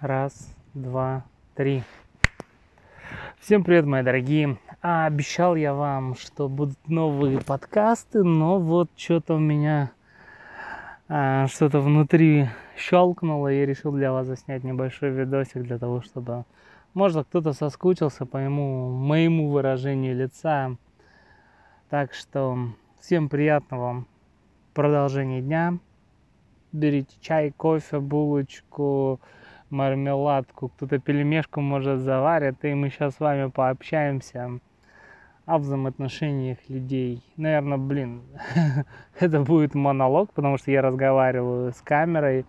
Раз, два, три. Всем привет, мои дорогие. А, обещал я вам, что будут новые подкасты, но вот что-то у меня а, что-то внутри щелкнуло, и я решил для вас заснять небольшой видосик для того, чтобы, может, кто-то соскучился по моему, моему выражению лица. Так что всем приятного продолжения дня. Берите чай, кофе, булочку, мармеладку, кто-то пельмешку может заварит, и мы сейчас с вами пообщаемся о взаимоотношениях людей. Наверное, блин, это будет монолог, потому что я разговариваю с камерой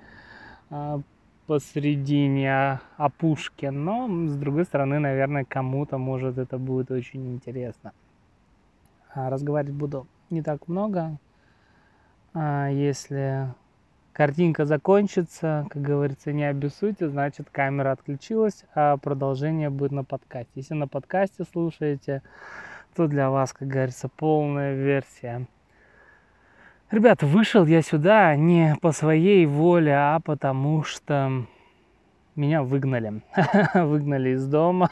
а, посредине опушки, но с другой стороны, наверное, кому-то может это будет очень интересно. А, разговаривать буду не так много. А, если картинка закончится, как говорится, не обессудьте, значит камера отключилась, а продолжение будет на подкасте. Если на подкасте слушаете, то для вас, как говорится, полная версия. Ребята, вышел я сюда не по своей воле, а потому что меня выгнали. выгнали из дома,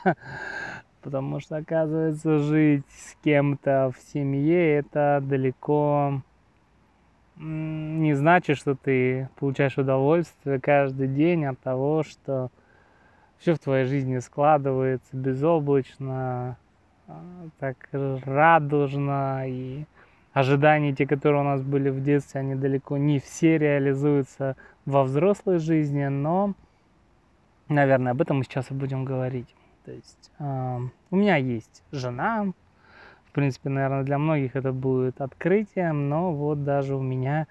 потому что, оказывается, жить с кем-то в семье это далеко не значит, что ты получаешь удовольствие каждый день от того, что все в твоей жизни складывается безоблачно, а, так радужно, и ожидания, те, которые у нас были в детстве, они далеко не все реализуются во взрослой жизни, но, наверное, об этом мы сейчас и будем говорить. То есть э, у меня есть жена, в принципе, наверное, для многих это будет открытием, но вот даже у меня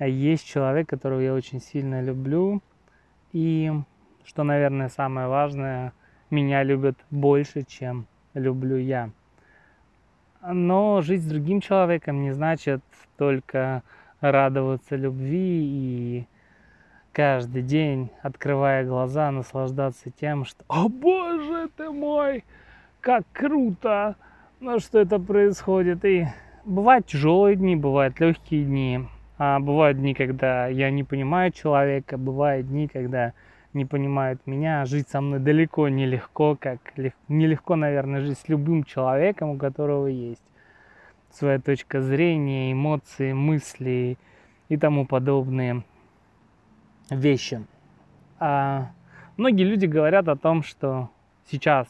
есть человек, которого я очень сильно люблю. И, что, наверное, самое важное, меня любят больше, чем люблю я. Но жить с другим человеком не значит только радоваться любви и каждый день, открывая глаза, наслаждаться тем, что «О боже ты мой, как круто!» ну, что это происходит. И бывают тяжелые дни, бывают легкие дни. А бывают дни, когда я не понимаю человека, бывают дни, когда не понимают меня. Жить со мной далеко нелегко, как нелегко, наверное, жить с любым человеком, у которого есть своя точка зрения, эмоции, мысли и тому подобные вещи. А многие люди говорят о том, что сейчас,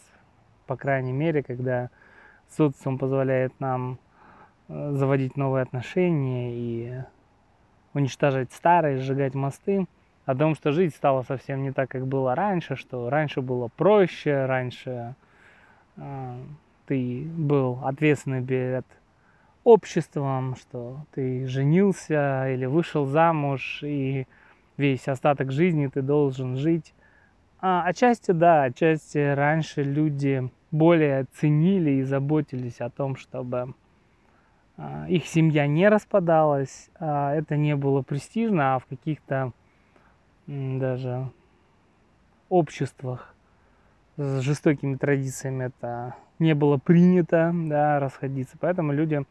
по крайней мере, когда социум позволяет нам э, заводить новые отношения и уничтожать старые, сжигать мосты, о том, что жить стало совсем не так, как было раньше, что раньше было проще, раньше э, ты был ответственный перед обществом, что ты женился или вышел замуж, и весь остаток жизни ты должен жить. А, отчасти да, отчасти раньше люди более ценили и заботились о том, чтобы а, их семья не распадалась, а это не было престижно, а в каких-то даже обществах с жестокими традициями это не было принято, да, расходиться. Поэтому люди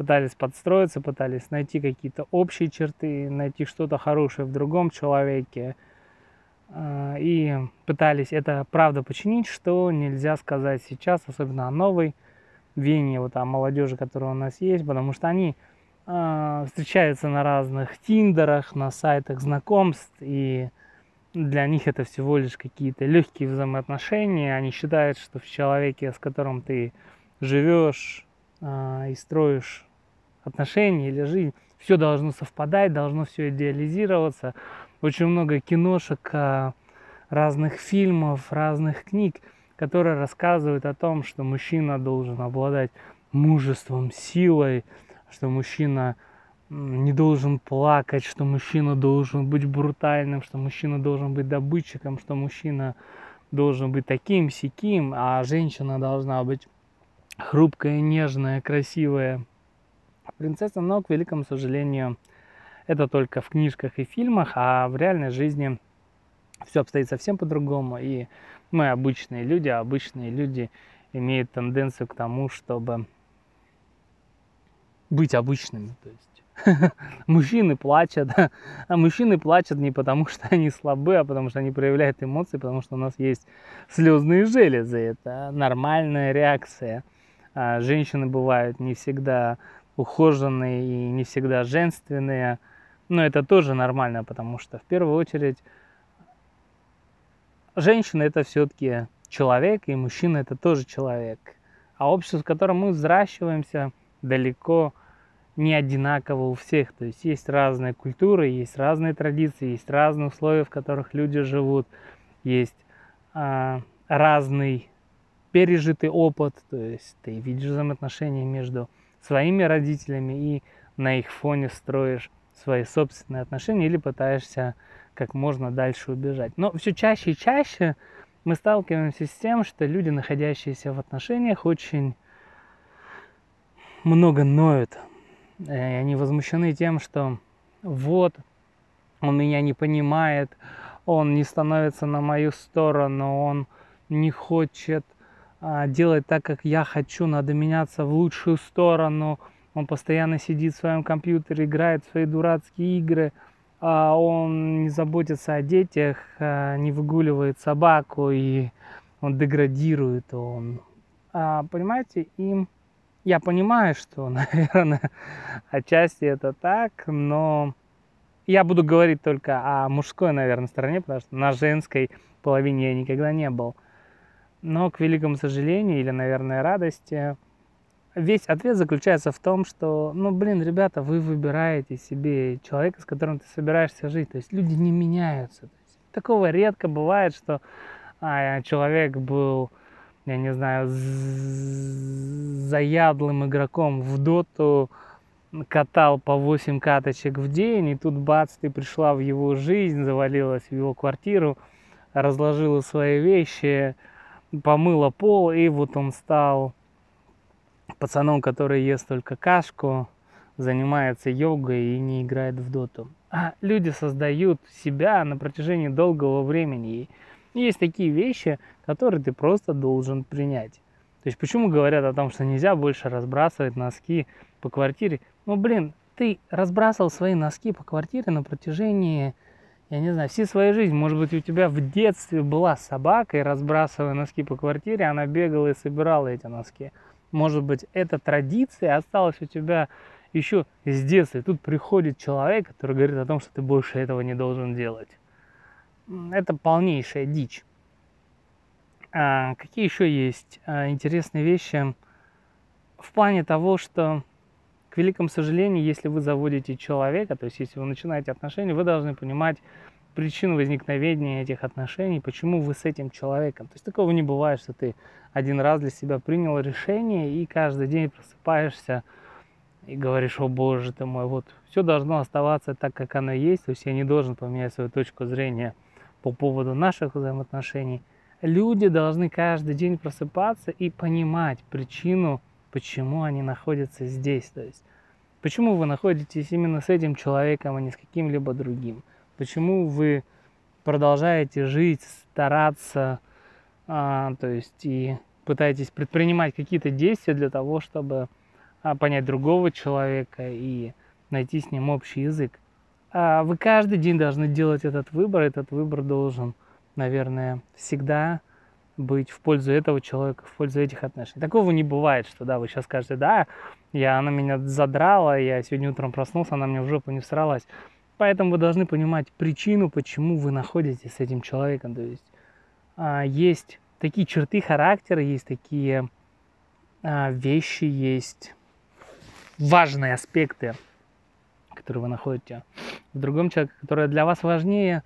пытались подстроиться, пытались найти какие-то общие черты, найти что-то хорошее в другом человеке, а, и пытались это правда починить, что нельзя сказать сейчас, особенно о новой вене, вот о молодежи, которая у нас есть, потому что они э, встречаются на разных тиндерах, на сайтах знакомств, и для них это всего лишь какие-то легкие взаимоотношения. Они считают, что в человеке, с которым ты живешь э, и строишь отношения или жизнь, все должно совпадать, должно все идеализироваться очень много киношек, а, разных фильмов, разных книг, которые рассказывают о том, что мужчина должен обладать мужеством, силой, что мужчина не должен плакать, что мужчина должен быть брутальным, что мужчина должен быть добытчиком, что мужчина должен быть таким, сяким, а женщина должна быть хрупкая, нежная, красивая. Принцесса, но, к великому сожалению, это только в книжках и фильмах, а в реальной жизни все обстоит совсем по-другому. И мы обычные люди, а обычные люди имеют тенденцию к тому, чтобы быть обычными. То есть мужчины плачут, а мужчины плачут не потому, что они слабы, а потому что они проявляют эмоции, потому что у нас есть слезные железы. Это нормальная реакция. А женщины бывают не всегда ухоженные и не всегда женственные, но это тоже нормально, потому что в первую очередь женщина это все-таки человек, и мужчина это тоже человек. А общество, в котором мы взращиваемся, далеко не одинаково у всех. То есть есть разные культуры, есть разные традиции, есть разные условия, в которых люди живут, есть а, разный пережитый опыт. То есть ты видишь взаимоотношения между своими родителями и на их фоне строишь свои собственные отношения или пытаешься как можно дальше убежать. Но все чаще и чаще мы сталкиваемся с тем, что люди, находящиеся в отношениях, очень много ноют. И они возмущены тем, что вот, он меня не понимает, он не становится на мою сторону, он не хочет а, делать так, как я хочу, надо меняться в лучшую сторону. Он постоянно сидит в своем компьютере, играет в свои дурацкие игры, а он не заботится о детях, а, не выгуливает собаку, и он деградирует, он... А, понимаете, и я понимаю, что, наверное, отчасти это так, но я буду говорить только о мужской, наверное, стороне, потому что на женской половине я никогда не был. Но, к великому сожалению, или, наверное, радости, весь ответ заключается в том, что, ну, блин, ребята, вы выбираете себе человека, с которым ты собираешься жить. То есть люди не меняются. такого редко бывает, что а, человек был, я не знаю, заядлым игроком в доту, катал по 8 каточек в день, и тут бац, ты пришла в его жизнь, завалилась в его квартиру, разложила свои вещи, помыла пол, и вот он стал пацаном, который ест только кашку, занимается йогой и не играет в доту. А люди создают себя на протяжении долгого времени. И есть такие вещи, которые ты просто должен принять. То есть почему говорят о том, что нельзя больше разбрасывать носки по квартире? Ну, блин, ты разбрасывал свои носки по квартире на протяжении я не знаю, всей своей жизни. Может быть, у тебя в детстве была собака, и разбрасывая носки по квартире, она бегала и собирала эти носки. Может быть, эта традиция осталась у тебя еще с детства. И тут приходит человек, который говорит о том, что ты больше этого не должен делать. Это полнейшая дичь. А какие еще есть а, интересные вещи в плане того, что к великому сожалению, если вы заводите человека, то есть если вы начинаете отношения, вы должны понимать причину возникновения этих отношений, почему вы с этим человеком. То есть такого не бывает, что ты один раз для себя принял решение и каждый день просыпаешься и говоришь, о боже ты мой, вот все должно оставаться так, как оно есть, то есть я не должен поменять свою точку зрения по поводу наших взаимоотношений. Люди должны каждый день просыпаться и понимать причину почему они находятся здесь. То есть, почему вы находитесь именно с этим человеком, а не с каким-либо другим. Почему вы продолжаете жить, стараться, а, то есть и пытаетесь предпринимать какие-то действия для того, чтобы а, понять другого человека и найти с ним общий язык. А вы каждый день должны делать этот выбор. Этот выбор должен, наверное, всегда быть в пользу этого человека, в пользу этих отношений. Такого не бывает, что да, вы сейчас скажете, да, я, она меня задрала, я сегодня утром проснулся, она мне в жопу не всралась. Поэтому вы должны понимать причину, почему вы находитесь с этим человеком. То есть а, есть такие черты характера, есть такие а, вещи, есть важные аспекты, которые вы находите в другом человеке, которые для вас важнее,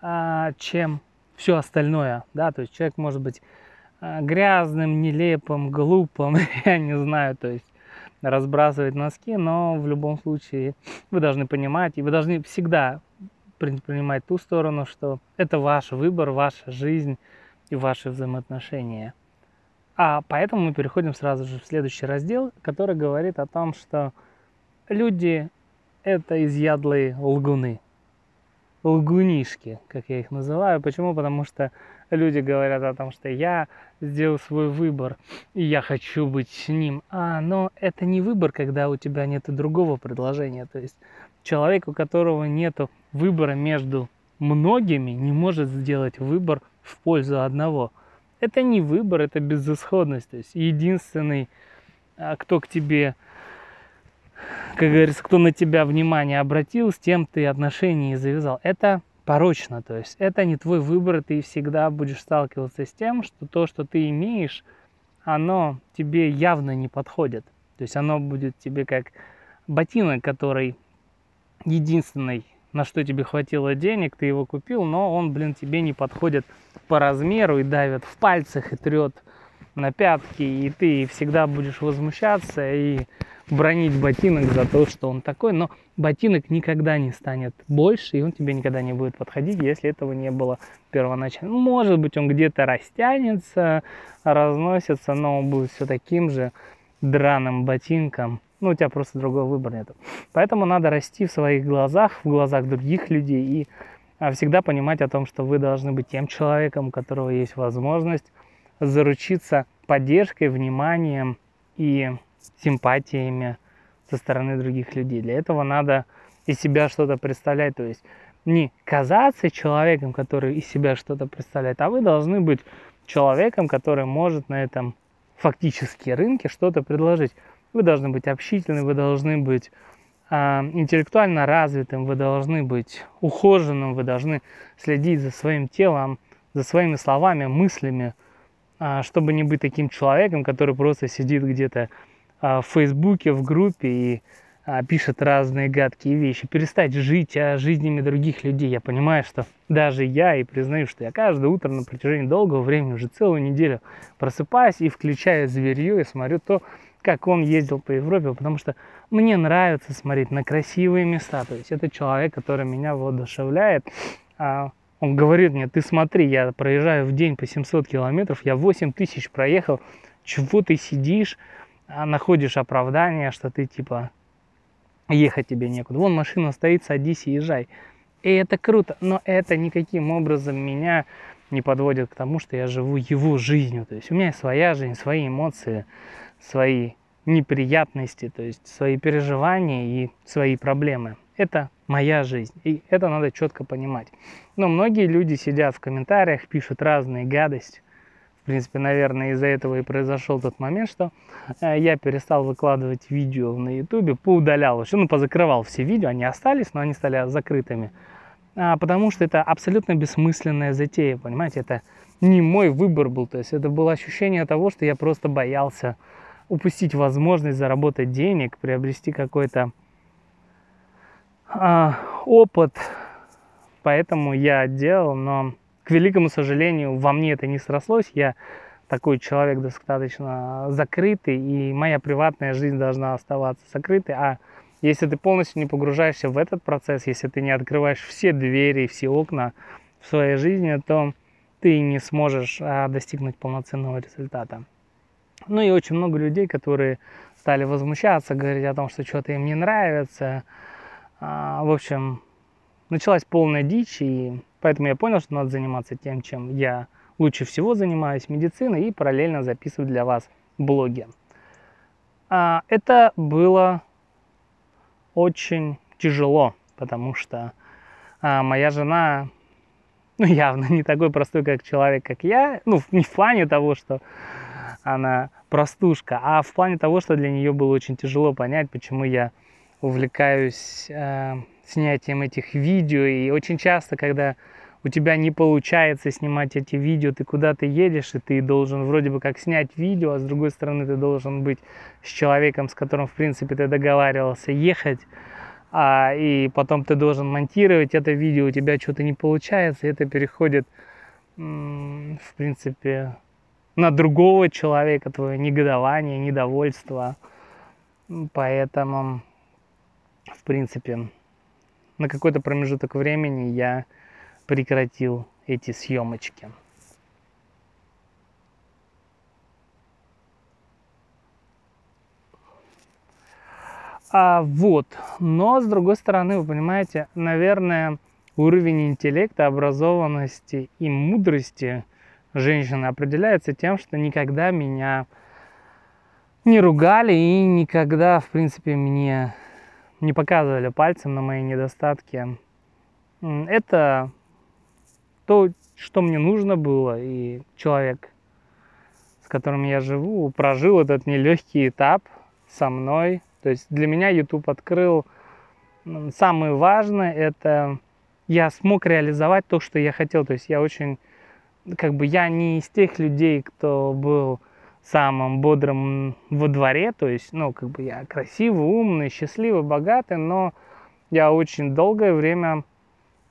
а, чем все остальное, да, то есть человек может быть а, грязным, нелепым, глупым, я не знаю, то есть разбрасывать носки, но в любом случае вы должны понимать, и вы должны всегда принимать ту сторону, что это ваш выбор, ваша жизнь и ваши взаимоотношения. А поэтому мы переходим сразу же в следующий раздел, который говорит о том, что люди – это изъядлые лгуны лгунишки, как я их называю. Почему? Потому что люди говорят о том, что я сделал свой выбор, и я хочу быть с ним. А, но это не выбор, когда у тебя нет другого предложения. То есть человек, у которого нет выбора между многими, не может сделать выбор в пользу одного. Это не выбор, это безысходность. То есть единственный, а, кто к тебе, как говорится, кто на тебя внимание обратил, с тем ты отношения и завязал. Это порочно. То есть это не твой выбор, ты всегда будешь сталкиваться с тем, что то, что ты имеешь, оно тебе явно не подходит. То есть оно будет тебе как ботинок, который единственный, на что тебе хватило денег, ты его купил, но он, блин, тебе не подходит по размеру и давит в пальцах и трет на пятки, и ты всегда будешь возмущаться и бронить ботинок за то, что он такой, но ботинок никогда не станет больше, и он тебе никогда не будет подходить, если этого не было первоначально. Ну, может быть, он где-то растянется, разносится, но он будет все таким же драным ботинком. Ну, у тебя просто другого выбора нет. Поэтому надо расти в своих глазах, в глазах других людей и а, всегда понимать о том, что вы должны быть тем человеком, у которого есть возможность заручиться поддержкой, вниманием и симпатиями со стороны других людей. Для этого надо из себя что-то представлять, то есть не казаться человеком, который из себя что-то представляет, а вы должны быть человеком, который может на этом фактически рынке что-то предложить. Вы должны быть общительны, вы должны быть э, интеллектуально развитым, вы должны быть ухоженным, вы должны следить за своим телом, за своими словами, мыслями, э, чтобы не быть таким человеком, который просто сидит где-то в Фейсбуке, в группе и а, пишет разные гадкие вещи. Перестать жить а, жизнями других людей. Я понимаю, что даже я и признаю, что я каждое утро на протяжении долгого времени, уже целую неделю просыпаюсь и включаю зверье и смотрю то, как он ездил по Европе, потому что мне нравится смотреть на красивые места. То есть это человек, который меня воодушевляет. Он говорит мне, ты смотри, я проезжаю в день по 700 километров, я 8 тысяч проехал, чего ты сидишь, а находишь оправдание, что ты типа ехать тебе некуда. Вон машина стоит, садись и езжай. И это круто, но это никаким образом меня не подводит к тому, что я живу его жизнью. То есть у меня своя жизнь, свои эмоции, свои неприятности, то есть свои переживания и свои проблемы. Это моя жизнь, и это надо четко понимать. Но многие люди сидят в комментариях, пишут разные гадости, в принципе, наверное, из-за этого и произошел тот момент, что э, я перестал выкладывать видео на ютубе, поудалял еще, ну, позакрывал все видео, они остались, но они стали закрытыми. А, потому что это абсолютно бессмысленная затея, понимаете, это не мой выбор был, то есть это было ощущение того, что я просто боялся упустить возможность заработать денег, приобрести какой-то а, опыт, поэтому я делал, но великому сожалению, во мне это не срослось. Я такой человек достаточно закрытый, и моя приватная жизнь должна оставаться закрытой. А если ты полностью не погружаешься в этот процесс, если ты не открываешь все двери, все окна в своей жизни, то ты не сможешь а, достигнуть полноценного результата. Ну и очень много людей, которые стали возмущаться, говорить о том, что что-то им не нравится. А, в общем, началась полная дичь, и Поэтому я понял, что надо заниматься тем, чем я лучше всего занимаюсь, медициной, и параллельно записывать для вас блоги. А, это было очень тяжело, потому что а, моя жена ну, явно не такой простой, как человек, как я. Ну, не в плане того, что она простушка, а в плане того, что для нее было очень тяжело понять, почему я увлекаюсь э, снятием этих видео. И очень часто, когда у тебя не получается снимать эти видео, ты куда-то едешь, и ты должен вроде бы как снять видео, а с другой стороны ты должен быть с человеком, с которым, в принципе, ты договаривался ехать, а, и потом ты должен монтировать это видео, у тебя что-то не получается, и это переходит, в принципе, на другого человека, твое негодование, недовольство. Поэтому, в принципе, на какой-то промежуток времени я прекратил эти съемочки. А вот, но с другой стороны, вы понимаете, наверное, уровень интеллекта, образованности и мудрости женщины определяется тем, что никогда меня не ругали и никогда, в принципе, мне не показывали пальцем на мои недостатки. Это то, что мне нужно было, и человек, с которым я живу, прожил этот нелегкий этап со мной. То есть для меня YouTube открыл самое важное, это я смог реализовать то, что я хотел. То есть я очень, как бы я не из тех людей, кто был самым бодрым во дворе, то есть, ну, как бы я красивый, умный, счастливый, богатый, но я очень долгое время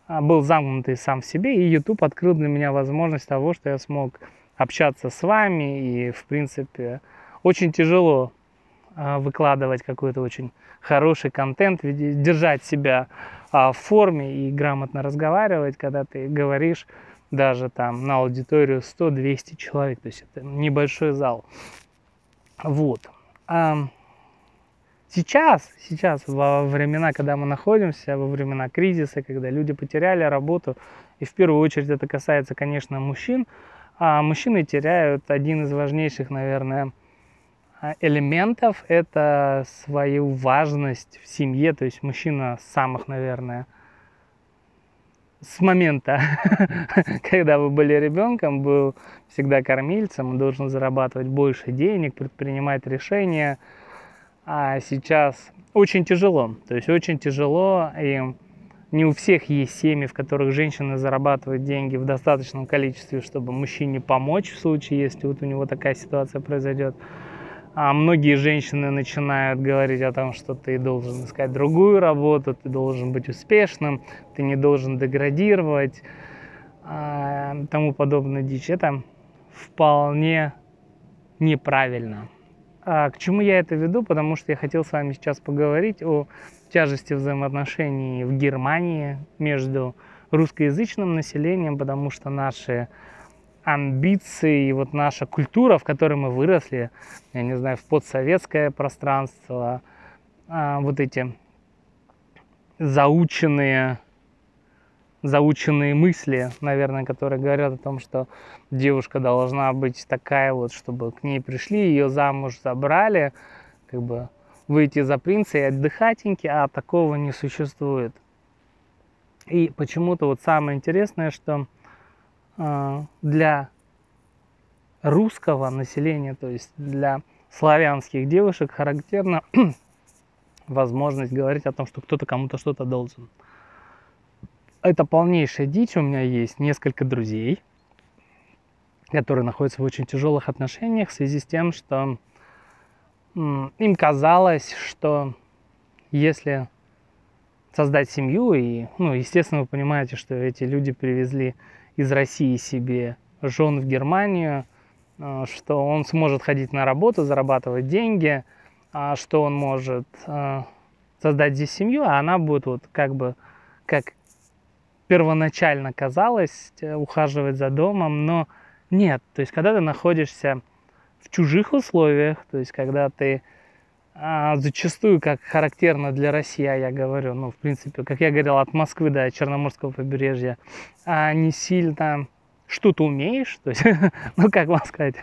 а, был замкнутый сам в себе, и YouTube открыл для меня возможность того, что я смог общаться с вами, и, в принципе, очень тяжело а, выкладывать какой-то очень хороший контент, держать себя а, в форме и грамотно разговаривать, когда ты говоришь даже там на аудиторию 100-200 человек, то есть это небольшой зал. Вот. А сейчас, сейчас, во времена, когда мы находимся, во времена кризиса, когда люди потеряли работу, и в первую очередь это касается, конечно, мужчин, а мужчины теряют один из важнейших, наверное, элементов – это свою важность в семье, то есть мужчина самых, наверное, с момента, когда вы были ребенком, был всегда кормильцем, должен зарабатывать больше денег, предпринимать решения. А сейчас очень тяжело. То есть очень тяжело, и не у всех есть семьи, в которых женщины зарабатывают деньги в достаточном количестве, чтобы мужчине помочь в случае, если вот у него такая ситуация произойдет. А многие женщины начинают говорить о том, что ты должен искать другую работу, ты должен быть успешным, ты не должен деградировать, а, тому подобное дичь. Это вполне неправильно. А к чему я это веду? Потому что я хотел с вами сейчас поговорить о тяжести взаимоотношений в Германии между русскоязычным населением, потому что наши амбиции и вот наша культура, в которой мы выросли, я не знаю, в подсоветское пространство, а, вот эти заученные, заученные мысли, наверное, которые говорят о том, что девушка должна быть такая вот, чтобы к ней пришли, ее замуж забрали, как бы выйти за принца и отдыхатеньки, а такого не существует. И почему-то вот самое интересное, что для русского населения, то есть для славянских девушек характерна возможность говорить о том, что кто-то кому-то что-то должен. Это полнейшая дичь. У меня есть несколько друзей, которые находятся в очень тяжелых отношениях в связи с тем, что им казалось, что если создать семью, и, ну, естественно, вы понимаете, что эти люди привезли из России себе жен в Германию, э, что он сможет ходить на работу, зарабатывать деньги, а что он может э, создать здесь семью, а она будет вот как бы, как первоначально казалось, э, ухаживать за домом, но нет. То есть, когда ты находишься в чужих условиях, то есть, когда ты а, зачастую, как характерно для России, а я говорю, ну, в принципе, как я говорил, от Москвы до Черноморского побережья, а не сильно что-то умеешь, то есть, ну, как вам сказать,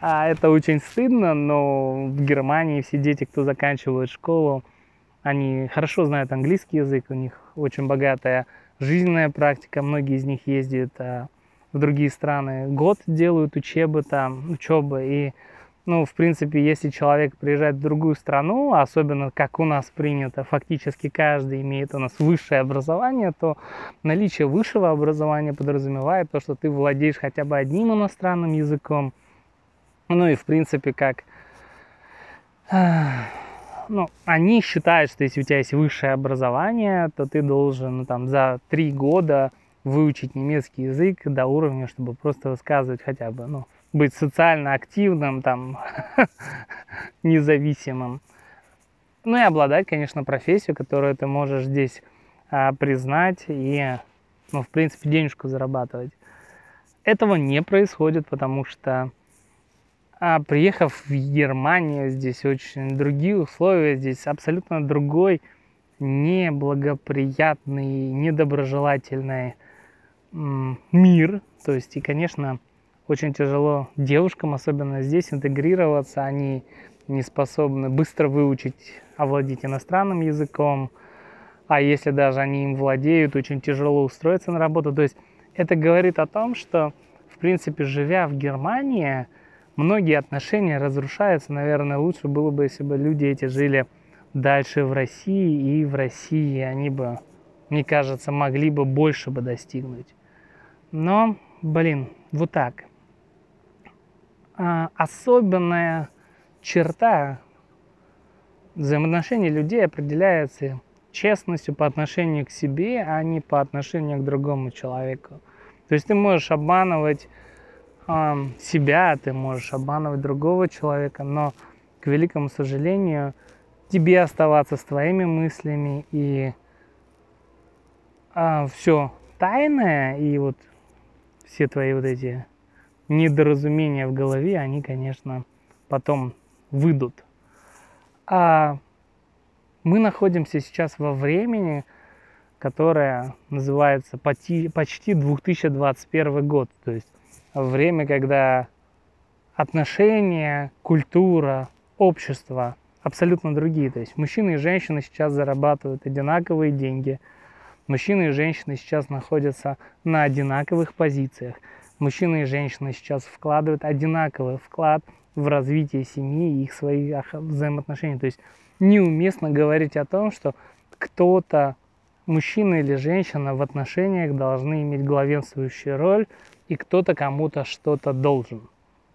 а это очень стыдно, но в Германии все дети, кто заканчивают школу, они хорошо знают английский язык, у них очень богатая жизненная практика, многие из них ездят а, в другие страны, год делают учебы там, учебы, и ну, в принципе, если человек приезжает в другую страну, особенно как у нас принято, фактически каждый имеет у нас высшее образование, то наличие высшего образования подразумевает то, что ты владеешь хотя бы одним иностранным языком. Ну и, в принципе, как... Ну, они считают, что если у тебя есть высшее образование, то ты должен ну, там, за три года выучить немецкий язык до уровня, чтобы просто высказывать хотя бы ну, быть социально активным, там, независимым. Ну и обладать, конечно, профессией, которую ты можешь здесь а, признать и, ну, в принципе, денежку зарабатывать. Этого не происходит, потому что а, приехав в Германию, здесь очень другие условия, здесь абсолютно другой, неблагоприятный, недоброжелательный мир. То есть, и, конечно, очень тяжело девушкам, особенно здесь, интегрироваться. Они не способны быстро выучить, овладеть иностранным языком. А если даже они им владеют, очень тяжело устроиться на работу. То есть это говорит о том, что, в принципе, живя в Германии, многие отношения разрушаются. Наверное, лучше было бы, если бы люди эти жили дальше в России, и в России они бы, мне кажется, могли бы больше бы достигнуть. Но, блин, вот так. А, особенная черта взаимоотношений людей определяется честностью по отношению к себе, а не по отношению к другому человеку. То есть ты можешь обманывать э, себя, ты можешь обманывать другого человека, но, к великому сожалению, тебе оставаться с твоими мыслями и э, а, все тайное и вот все твои вот эти недоразумения в голове, они, конечно, потом выйдут. А мы находимся сейчас во времени, которое называется почти 2021 год. То есть время, когда отношения, культура, общество абсолютно другие. То есть мужчины и женщины сейчас зарабатывают одинаковые деньги. Мужчины и женщины сейчас находятся на одинаковых позициях. Мужчины и женщины сейчас вкладывают одинаковый вклад в развитие семьи и их своих взаимоотношений. То есть неуместно говорить о том, что кто-то, мужчина или женщина в отношениях должны иметь главенствующую роль, и кто-то кому-то что-то должен.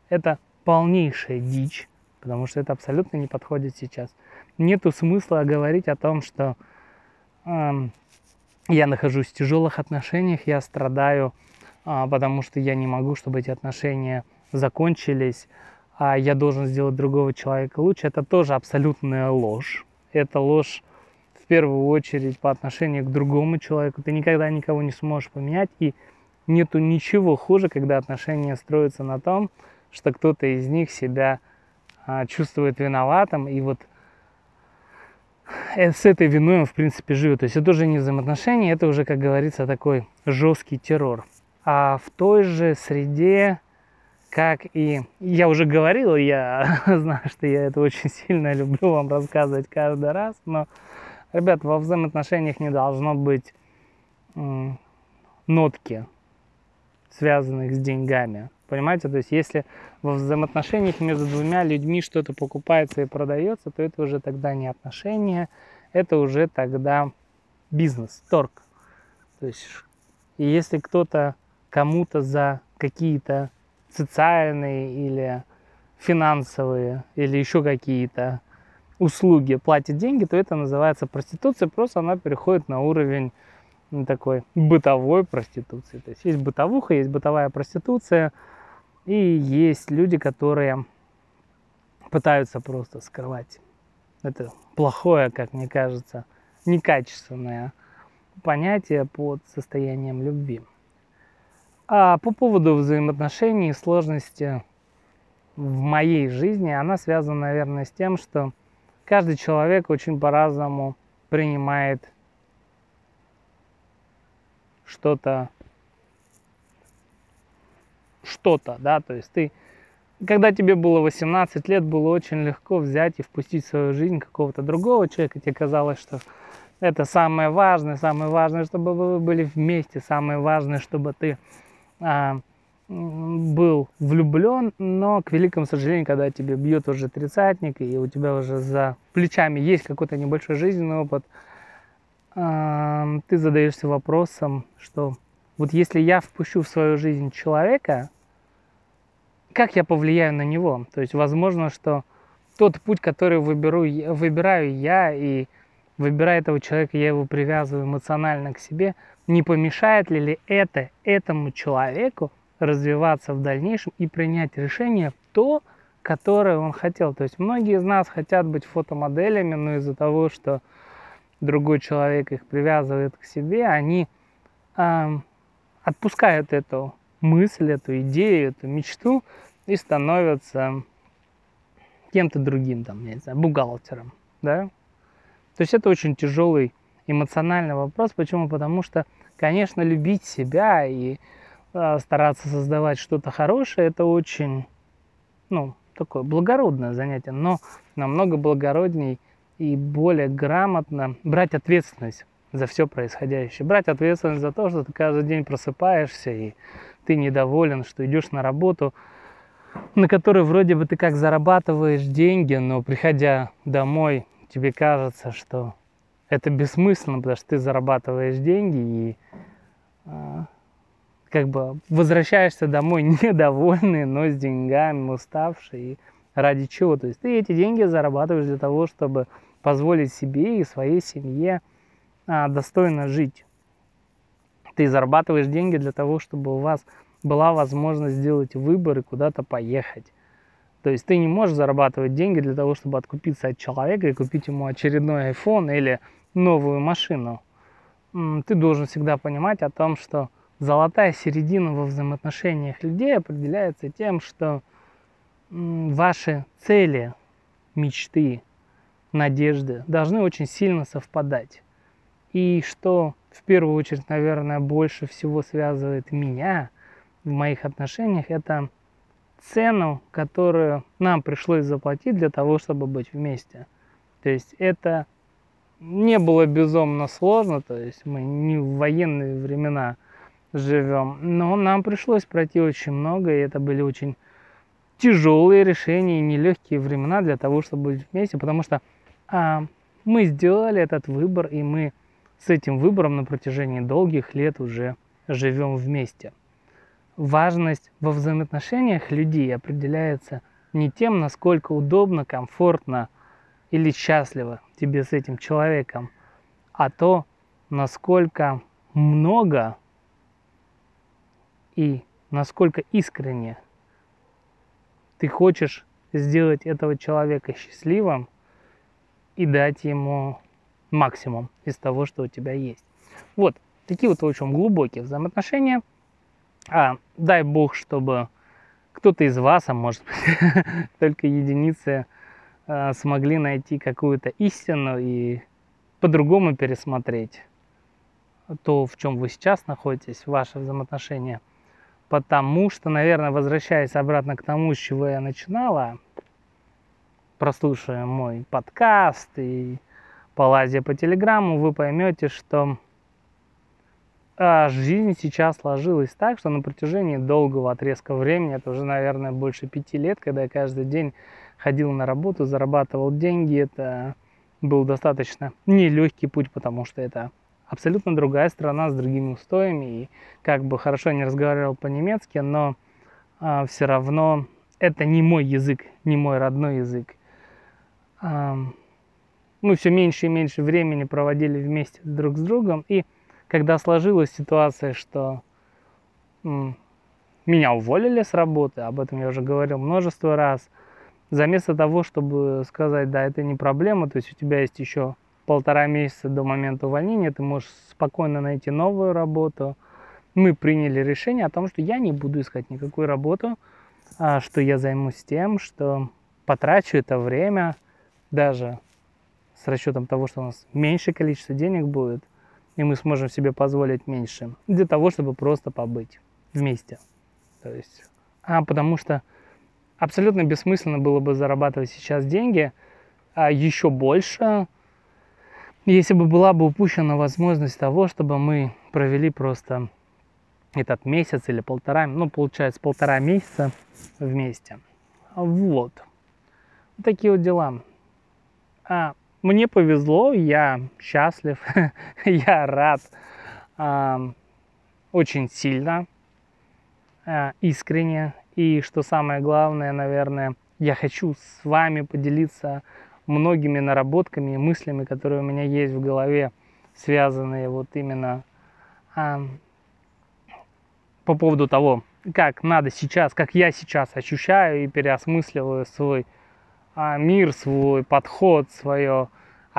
Это полнейшая дичь, потому что это абсолютно не подходит сейчас. Нету смысла говорить о том, что э, я нахожусь в тяжелых отношениях, я страдаю, потому что я не могу, чтобы эти отношения закончились, а я должен сделать другого человека лучше, это тоже абсолютная ложь. Это ложь в первую очередь по отношению к другому человеку. Ты никогда никого не сможешь поменять, и нету ничего хуже, когда отношения строятся на том, что кто-то из них себя а, чувствует виноватым, и вот э, с этой виной он, в принципе, живет. То есть это уже не взаимоотношения, это уже, как говорится, такой жесткий террор. А в той же среде как и я уже говорил, я знаю, что я это очень сильно люблю вам рассказывать каждый раз, но, ребят, во взаимоотношениях не должно быть нотки, связанных с деньгами. Понимаете? То есть если во взаимоотношениях между двумя людьми что-то покупается и продается, то это уже тогда не отношения, это уже тогда бизнес, торг. То есть и если кто-то кому-то за какие-то социальные или финансовые или еще какие-то услуги платит деньги, то это называется проституция, просто она переходит на уровень такой бытовой проституции. То есть есть бытовуха, есть бытовая проституция, и есть люди, которые пытаются просто скрывать это плохое, как мне кажется, некачественное понятие под состоянием любви. А по поводу взаимоотношений и сложности в моей жизни, она связана, наверное, с тем, что каждый человек очень по-разному принимает что-то, что-то, да, то есть ты, когда тебе было 18 лет, было очень легко взять и впустить в свою жизнь какого-то другого человека, тебе казалось, что это самое важное, самое важное, чтобы вы были вместе, самое важное, чтобы ты был влюблен, но, к великому сожалению, когда тебе бьет уже тридцатник, и у тебя уже за плечами есть какой-то небольшой жизненный опыт, а, ты задаешься вопросом, что вот если я впущу в свою жизнь человека, как я повлияю на него? То есть, возможно, что тот путь, который выберу, выбираю я, и выбирая этого человека, я его привязываю эмоционально к себе, не помешает ли, это этому человеку развиваться в дальнейшем и принять решение то, которое он хотел. То есть многие из нас хотят быть фотомоделями, но из-за того, что другой человек их привязывает к себе, они э, отпускают эту мысль, эту идею, эту мечту и становятся кем-то другим, там, я не знаю, бухгалтером, да. То есть это очень тяжелый эмоциональный вопрос. Почему? Потому что, конечно, любить себя и а, стараться создавать что-то хорошее, это очень, ну, такое благородное занятие, но намного благородней и более грамотно брать ответственность за все происходящее. Брать ответственность за то, что ты каждый день просыпаешься и ты недоволен, что идешь на работу, на которой вроде бы ты как зарабатываешь деньги, но приходя домой, тебе кажется, что это бессмысленно, потому что ты зарабатываешь деньги и а, как бы возвращаешься домой недовольный, но с деньгами, уставший. И ради чего? То есть ты эти деньги зарабатываешь для того, чтобы позволить себе и своей семье а, достойно жить. Ты зарабатываешь деньги для того, чтобы у вас была возможность сделать выбор и куда-то поехать. То есть ты не можешь зарабатывать деньги для того, чтобы откупиться от человека и купить ему очередной iPhone или новую машину. Ты должен всегда понимать о том, что золотая середина во взаимоотношениях людей определяется тем, что ваши цели, мечты, надежды должны очень сильно совпадать. И что в первую очередь, наверное, больше всего связывает меня в моих отношениях, это цену, которую нам пришлось заплатить для того, чтобы быть вместе. То есть это не было безумно сложно, то есть мы не в военные времена живем, но нам пришлось пройти очень много, и это были очень тяжелые решения нелегкие времена для того, чтобы быть вместе, потому что а, мы сделали этот выбор, и мы с этим выбором на протяжении долгих лет уже живем вместе. Важность во взаимоотношениях людей определяется не тем, насколько удобно, комфортно или счастливо тебе с этим человеком, а то, насколько много и насколько искренне ты хочешь сделать этого человека счастливым и дать ему максимум из того, что у тебя есть. Вот, такие вот очень глубокие взаимоотношения. А, дай бог, чтобы кто-то из вас, а может быть только единицы, а, смогли найти какую-то истину и по-другому пересмотреть то, в чем вы сейчас находитесь, ваши взаимоотношения. Потому что, наверное, возвращаясь обратно к тому, с чего я начинала, прослушая мой подкаст и полазя по телеграмму, вы поймете, что а, жизнь сейчас сложилась так, что на протяжении долгого отрезка времени, это уже, наверное, больше пяти лет, когда я каждый день ходил на работу, зарабатывал деньги, это был достаточно нелегкий путь, потому что это абсолютно другая страна с другими устоями, и как бы хорошо не разговаривал по-немецки, но а, все равно это не мой язык, не мой родной язык мы все меньше и меньше времени проводили вместе друг с другом. И когда сложилась ситуация, что меня уволили с работы, об этом я уже говорил множество раз, заместо того, чтобы сказать, да, это не проблема, то есть у тебя есть еще полтора месяца до момента увольнения, ты можешь спокойно найти новую работу. Мы приняли решение о том, что я не буду искать никакую работу, а что я займусь тем, что потрачу это время – даже с расчетом того, что у нас меньшее количество денег будет, и мы сможем себе позволить меньше, для того, чтобы просто побыть вместе. То есть, а потому что абсолютно бессмысленно было бы зарабатывать сейчас деньги, а еще больше, если бы была бы упущена возможность того, чтобы мы провели просто этот месяц или полтора, ну, получается, полтора месяца вместе. Вот. Такие вот дела. А, мне повезло, я счастлив, я рад а, очень сильно, а, искренне. И что самое главное, наверное, я хочу с вами поделиться многими наработками и мыслями, которые у меня есть в голове, связанные вот именно а, по поводу того, как надо сейчас, как я сейчас ощущаю и переосмысливаю свой а, мир свой, подход, свое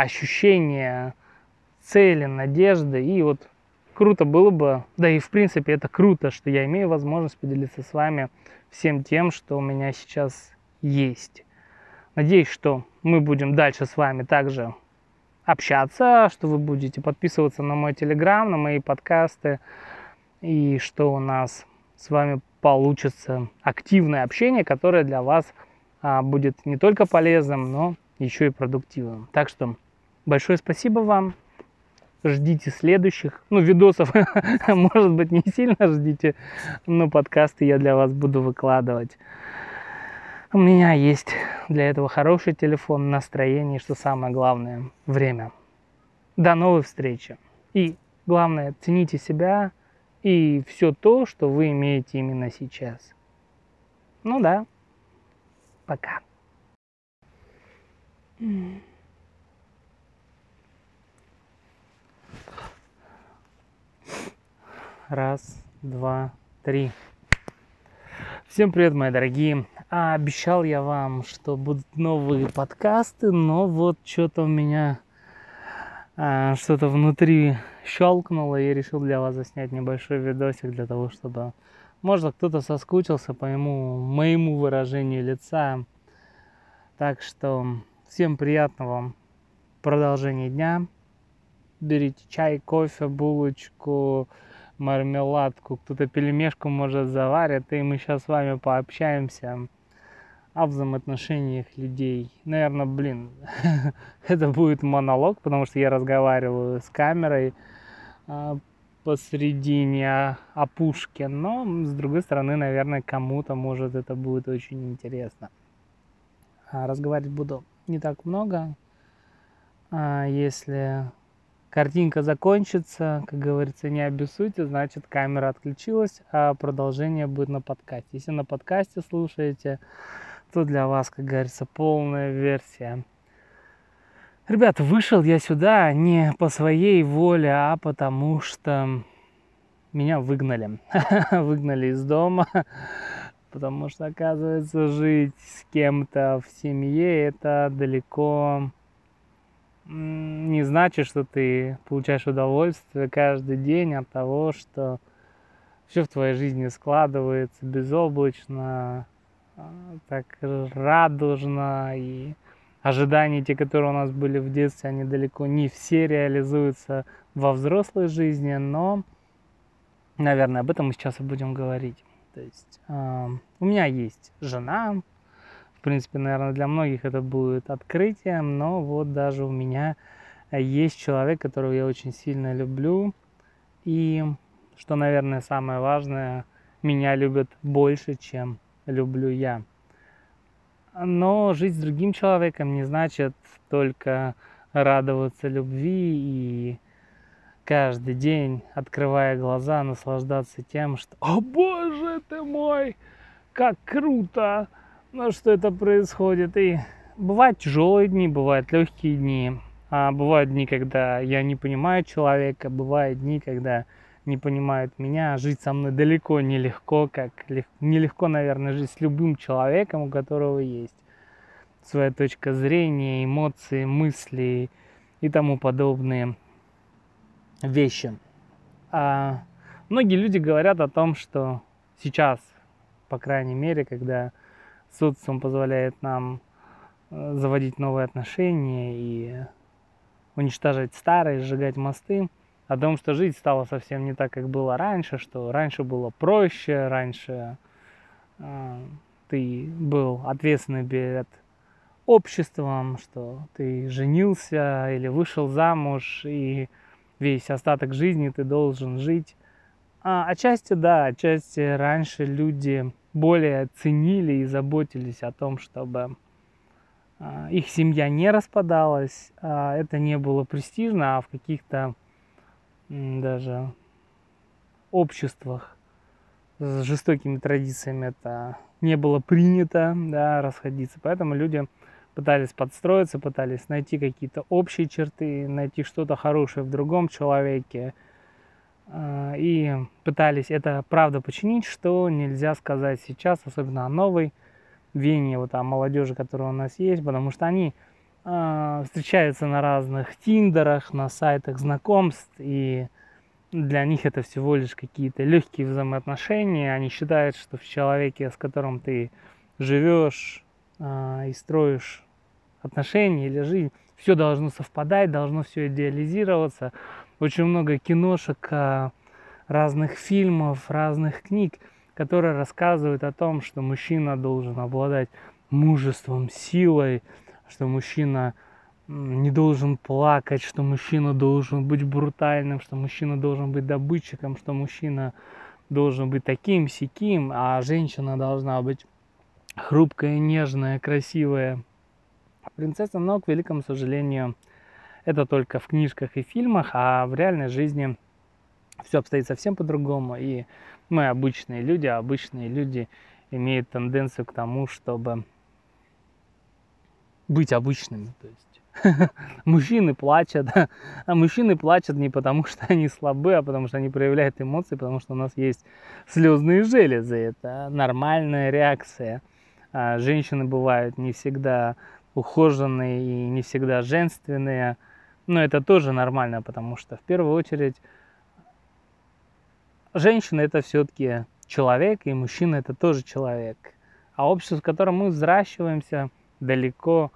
ощущение цели, надежды. И вот круто было бы, да и в принципе это круто, что я имею возможность поделиться с вами всем тем, что у меня сейчас есть. Надеюсь, что мы будем дальше с вами также общаться, что вы будете подписываться на мой телеграм, на мои подкасты, и что у нас с вами получится активное общение, которое для вас а, будет не только полезным, но еще и продуктивным. Так что большое спасибо вам. Ждите следующих. Ну, видосов, может быть, не сильно ждите, но подкасты я для вас буду выкладывать. У меня есть для этого хороший телефон, настроение, что самое главное, время. До новой встречи. И главное, цените себя и все то, что вы имеете именно сейчас. Ну да. Пока. Раз, два, три. Всем привет, мои дорогие. А обещал я вам, что будут новые подкасты, но вот что-то у меня а, что-то внутри щелкнуло, и я решил для вас заснять небольшой видосик для того, чтобы, может, кто-то соскучился по моему, моему выражению лица. Так что всем приятного продолжения дня. Берите чай, кофе, булочку, мармеладку, кто-то пельмешку может заварит, и мы сейчас с вами пообщаемся о взаимоотношениях людей. Наверное, блин, это будет монолог, потому что я разговариваю с камерой а, посредине опушки, но с другой стороны, наверное, кому-то может это будет очень интересно. А, разговаривать буду не так много. А, если картинка закончится, как говорится, не обессуйте, значит камера отключилась, а продолжение будет на подкасте. Если на подкасте слушаете, то для вас, как говорится, полная версия. Ребята, вышел я сюда не по своей воле, а потому что меня выгнали. выгнали из дома, потому что, оказывается, жить с кем-то в семье это далеко не значит, что ты получаешь удовольствие каждый день от того, что все в твоей жизни складывается безоблачно, а, так радужно, и ожидания, те, которые у нас были в детстве, они далеко не все реализуются во взрослой жизни, но, наверное, об этом мы сейчас и будем говорить. То есть э, у меня есть жена, в принципе, наверное, для многих это будет открытием, но вот даже у меня есть человек, которого я очень сильно люблю, и, что, наверное, самое важное, меня любят больше, чем люблю я. Но жить с другим человеком не значит только радоваться любви и каждый день, открывая глаза, наслаждаться тем, что «О боже ты мой, как круто!» Ну, что это происходит. И бывают тяжелые дни, бывают легкие дни. А бывают дни, когда я не понимаю человека, бывают дни, когда не понимают меня. Жить со мной далеко нелегко, как нелегко, наверное, жить с любым человеком, у которого есть своя точка зрения, эмоции, мысли и тому подобные вещи. А многие люди говорят о том, что сейчас, по крайней мере, когда социум позволяет нам э, заводить новые отношения и уничтожать старые, сжигать мосты, о том, что жить стало совсем не так, как было раньше, что раньше было проще, раньше э, ты был ответственный перед обществом, что ты женился или вышел замуж, и весь остаток жизни ты должен жить. А, отчасти да, отчасти раньше люди более ценили и заботились о том, чтобы а, их семья не распадалась, а это не было престижно, а в каких-то даже обществах с жестокими традициями это не было принято, да, расходиться. Поэтому люди пытались подстроиться, пытались найти какие-то общие черты, найти что-то хорошее в другом человеке, и пытались это правда починить, что нельзя сказать сейчас, особенно о новой вене, вот о молодежи, которая у нас есть, потому что они э, встречаются на разных тиндерах, на сайтах знакомств, и для них это всего лишь какие-то легкие взаимоотношения. Они считают, что в человеке, с которым ты живешь э, и строишь отношения или жизнь, все должно совпадать, должно все идеализироваться очень много киношек, а, разных фильмов, разных книг, которые рассказывают о том, что мужчина должен обладать мужеством, силой, что мужчина не должен плакать, что мужчина должен быть брутальным, что мужчина должен быть добытчиком, что мужчина должен быть таким, сяким, а женщина должна быть хрупкая, нежная, красивая принцесса, но, к великому сожалению, это только в книжках и фильмах, а в реальной жизни все обстоит совсем по-другому, и мы обычные люди, а обычные люди имеют тенденцию к тому, чтобы быть обычными. То есть мужчины плачут, а мужчины плачут не потому, что они слабы, а потому что они проявляют эмоции, потому что у нас есть слезные железы. Это нормальная реакция. А женщины бывают не всегда ухоженные и не всегда женственные, но это тоже нормально, потому что в первую очередь женщина это все-таки человек, и мужчина это тоже человек. А общество, в котором мы взращиваемся, далеко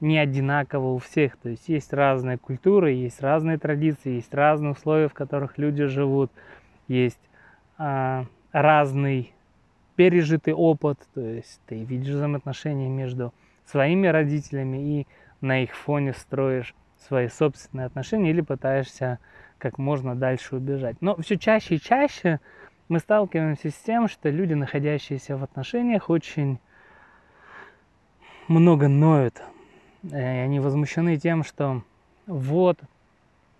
не одинаково у всех. То есть есть разные культуры, есть разные традиции, есть разные условия, в которых люди живут, есть а, разный пережитый опыт. То есть ты видишь взаимоотношения между своими родителями и на их фоне строишь свои собственные отношения или пытаешься как можно дальше убежать. Но все чаще и чаще мы сталкиваемся с тем, что люди, находящиеся в отношениях, очень много ноют. И они возмущены тем, что вот,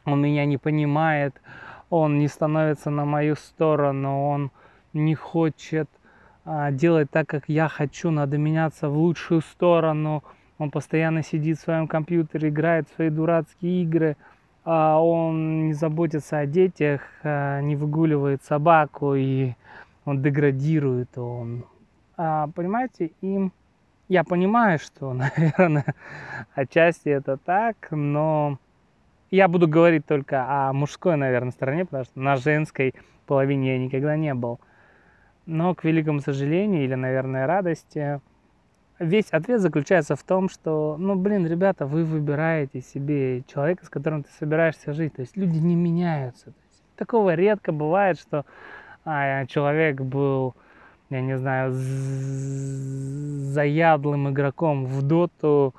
он меня не понимает, он не становится на мою сторону, он не хочет а, делать так, как я хочу, надо меняться в лучшую сторону. Он постоянно сидит в своем компьютере, играет в свои дурацкие игры, а он не заботится о детях, а, не выгуливает собаку, и он деградирует, он... А, понимаете, и я понимаю, что, наверное, отчасти это так, но я буду говорить только о мужской, наверное, стороне, потому что на женской половине я никогда не был. Но, к великому сожалению, или, наверное, радости, весь ответ заключается в том, что, ну, блин, ребята, вы выбираете себе человека, с которым ты собираешься жить. То есть люди не меняются. есть, такого редко бывает, что а, человек был, я не знаю, заядлым игроком в доту,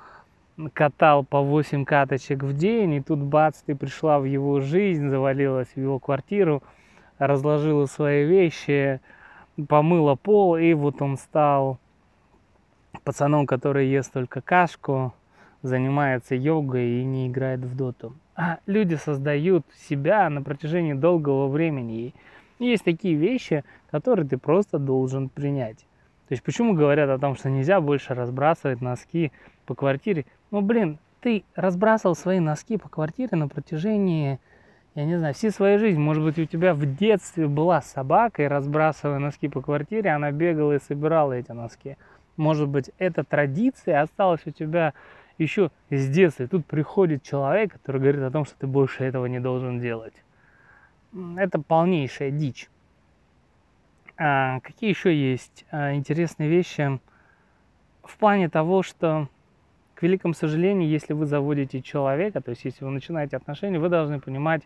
катал по 8 каточек в день, и тут бац, ты пришла в его жизнь, завалилась в его квартиру, разложила свои вещи, помыла пол, и вот он стал пацаном, который ест только кашку, занимается йогой и не играет в доту. А люди создают себя на протяжении долгого времени. И есть такие вещи, которые ты просто должен принять. То есть почему говорят о том, что нельзя больше разбрасывать носки по квартире? Ну блин, ты разбрасывал свои носки по квартире на протяжении я не знаю, всей своей жизни. Может быть, у тебя в детстве была собака, и разбрасывая носки по квартире, она бегала и собирала эти носки. Может быть, эта традиция осталась у тебя еще с детства. И тут приходит человек, который говорит о том, что ты больше этого не должен делать. Это полнейшая дичь. А какие еще есть а, интересные вещи в плане того, что к великому сожалению, если вы заводите человека, то есть если вы начинаете отношения, вы должны понимать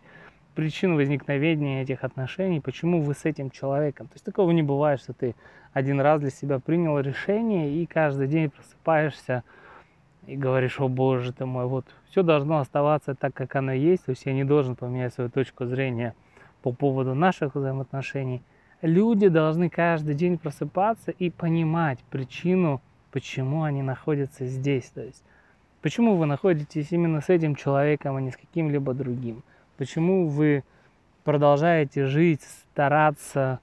причину возникновения этих отношений, почему вы с этим человеком. То есть такого не бывает, что ты один раз для себя принял решение и каждый день просыпаешься и говоришь, о боже ты мой, вот все должно оставаться так, как оно есть, то есть я не должен поменять свою точку зрения по поводу наших взаимоотношений. Люди должны каждый день просыпаться и понимать причину почему они находятся здесь. То есть, почему вы находитесь именно с этим человеком, а не с каким-либо другим. Почему вы продолжаете жить, стараться,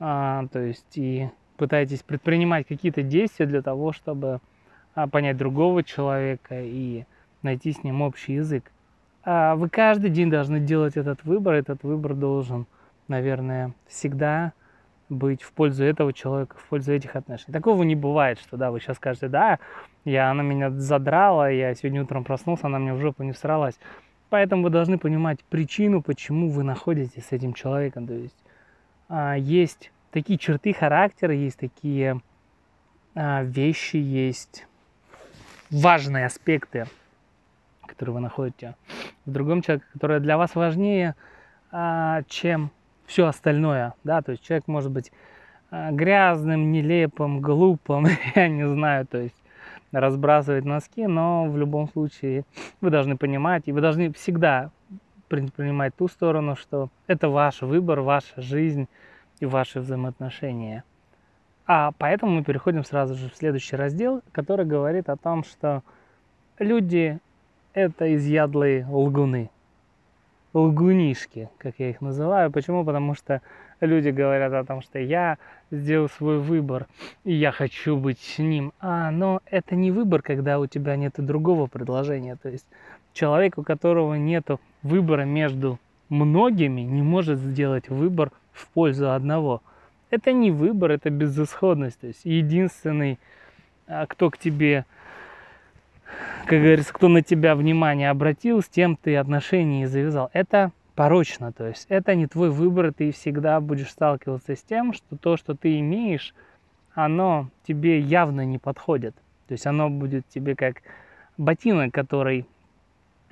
а, то есть и пытаетесь предпринимать какие-то действия для того, чтобы а, понять другого человека и найти с ним общий язык. А вы каждый день должны делать этот выбор. Этот выбор должен, наверное, всегда быть в пользу этого человека, в пользу этих отношений. Такого не бывает, что да, вы сейчас скажете, да, я, она меня задрала, я сегодня утром проснулся, она мне в жопу не всралась. Поэтому вы должны понимать причину, почему вы находитесь с этим человеком. То есть а, есть такие черты характера, есть такие а, вещи, есть важные аспекты, которые вы находите в другом человеке, которые для вас важнее, а, чем все остальное, да, то есть человек может быть грязным, нелепым, глупым, я не знаю, то есть разбрасывать носки, но в любом случае вы должны понимать, и вы должны всегда принимать ту сторону, что это ваш выбор, ваша жизнь и ваши взаимоотношения. А поэтому мы переходим сразу же в следующий раздел, который говорит о том, что люди – это изъядлые лгуны. Лгунишки, как я их называю. Почему? Потому что люди говорят о том, что я сделал свой выбор, и я хочу быть с ним. А, но это не выбор, когда у тебя нет другого предложения. То есть человек, у которого нет выбора между многими, не может сделать выбор в пользу одного – это не выбор, это безысходность. То есть единственный, а, кто к тебе, как говорится, кто на тебя внимание обратил, с тем ты отношения и завязал. Это порочно, то есть это не твой выбор, ты всегда будешь сталкиваться с тем, что то, что ты имеешь, оно тебе явно не подходит. То есть оно будет тебе как ботинок, который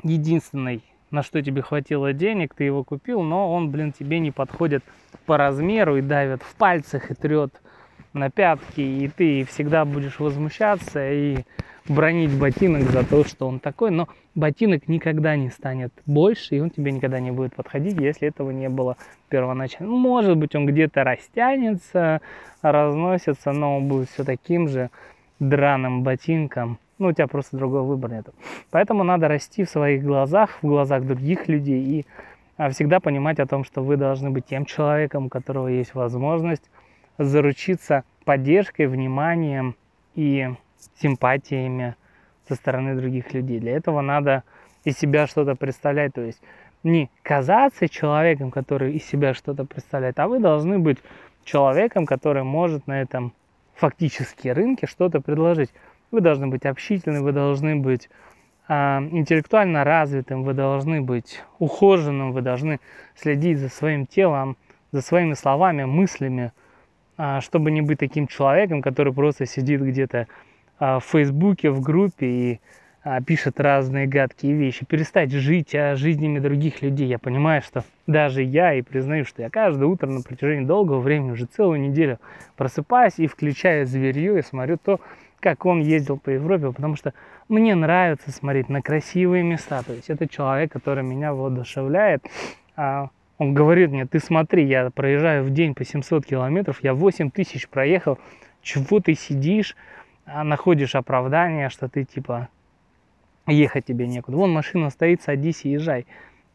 единственный на что тебе хватило денег, ты его купил, но он, блин, тебе не подходит по размеру и давит в пальцах и трет на пятки, и ты всегда будешь возмущаться и бронить ботинок за то, что он такой, но ботинок никогда не станет больше, и он тебе никогда не будет подходить, если этого не было первоначально. Может быть, он где-то растянется, разносится, но он будет все таким же драным ботинком, ну, у тебя просто другого выбора нет. Поэтому надо расти в своих глазах, в глазах других людей и а, всегда понимать о том, что вы должны быть тем человеком, у которого есть возможность заручиться поддержкой, вниманием и симпатиями со стороны других людей. Для этого надо из себя что-то представлять, то есть не казаться человеком, который из себя что-то представляет, а вы должны быть человеком, который может на этом фактически рынке что-то предложить. Вы должны быть общительны, вы должны быть а, интеллектуально развитым, вы должны быть ухоженным, вы должны следить за своим телом, за своими словами, мыслями, а, чтобы не быть таким человеком, который просто сидит где-то в Фейсбуке, в группе и а, пишет разные гадкие вещи. Перестать жить а, жизнями других людей. Я понимаю, что даже я и признаю, что я каждое утро на протяжении долгого времени, уже целую неделю просыпаюсь и включаю зверье и смотрю то, как он ездил по Европе, потому что мне нравится смотреть на красивые места. То есть это человек, который меня воодушевляет. А он говорит мне, ты смотри, я проезжаю в день по 700 километров, я 8 тысяч проехал, чего ты сидишь, а находишь оправдание, что ты типа ехать тебе некуда. Вон машина стоит, садись и езжай.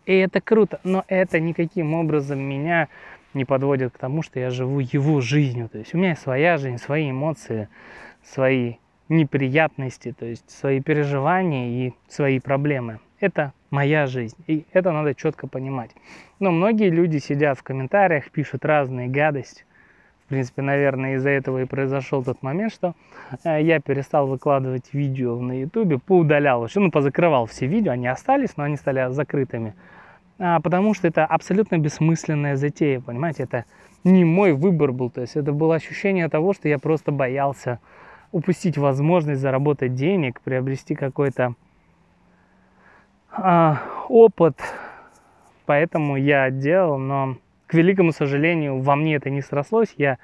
И это круто, но это никаким образом меня не подводит к тому, что я живу его жизнью. То есть у меня своя жизнь, свои эмоции, свои неприятности, то есть свои переживания и свои проблемы. Это моя жизнь, и это надо четко понимать. Но многие люди сидят в комментариях, пишут разные гадости. В принципе, наверное, из-за этого и произошел тот момент, что э, я перестал выкладывать видео на ютубе, поудалял еще, ну, позакрывал все видео, они остались, но они стали закрытыми. А, потому что это абсолютно бессмысленная затея, понимаете, это не мой выбор был, то есть это было ощущение того, что я просто боялся упустить возможность заработать денег, приобрести какой-то а, опыт. Поэтому я делал, но, к великому сожалению, во мне это не срослось. Я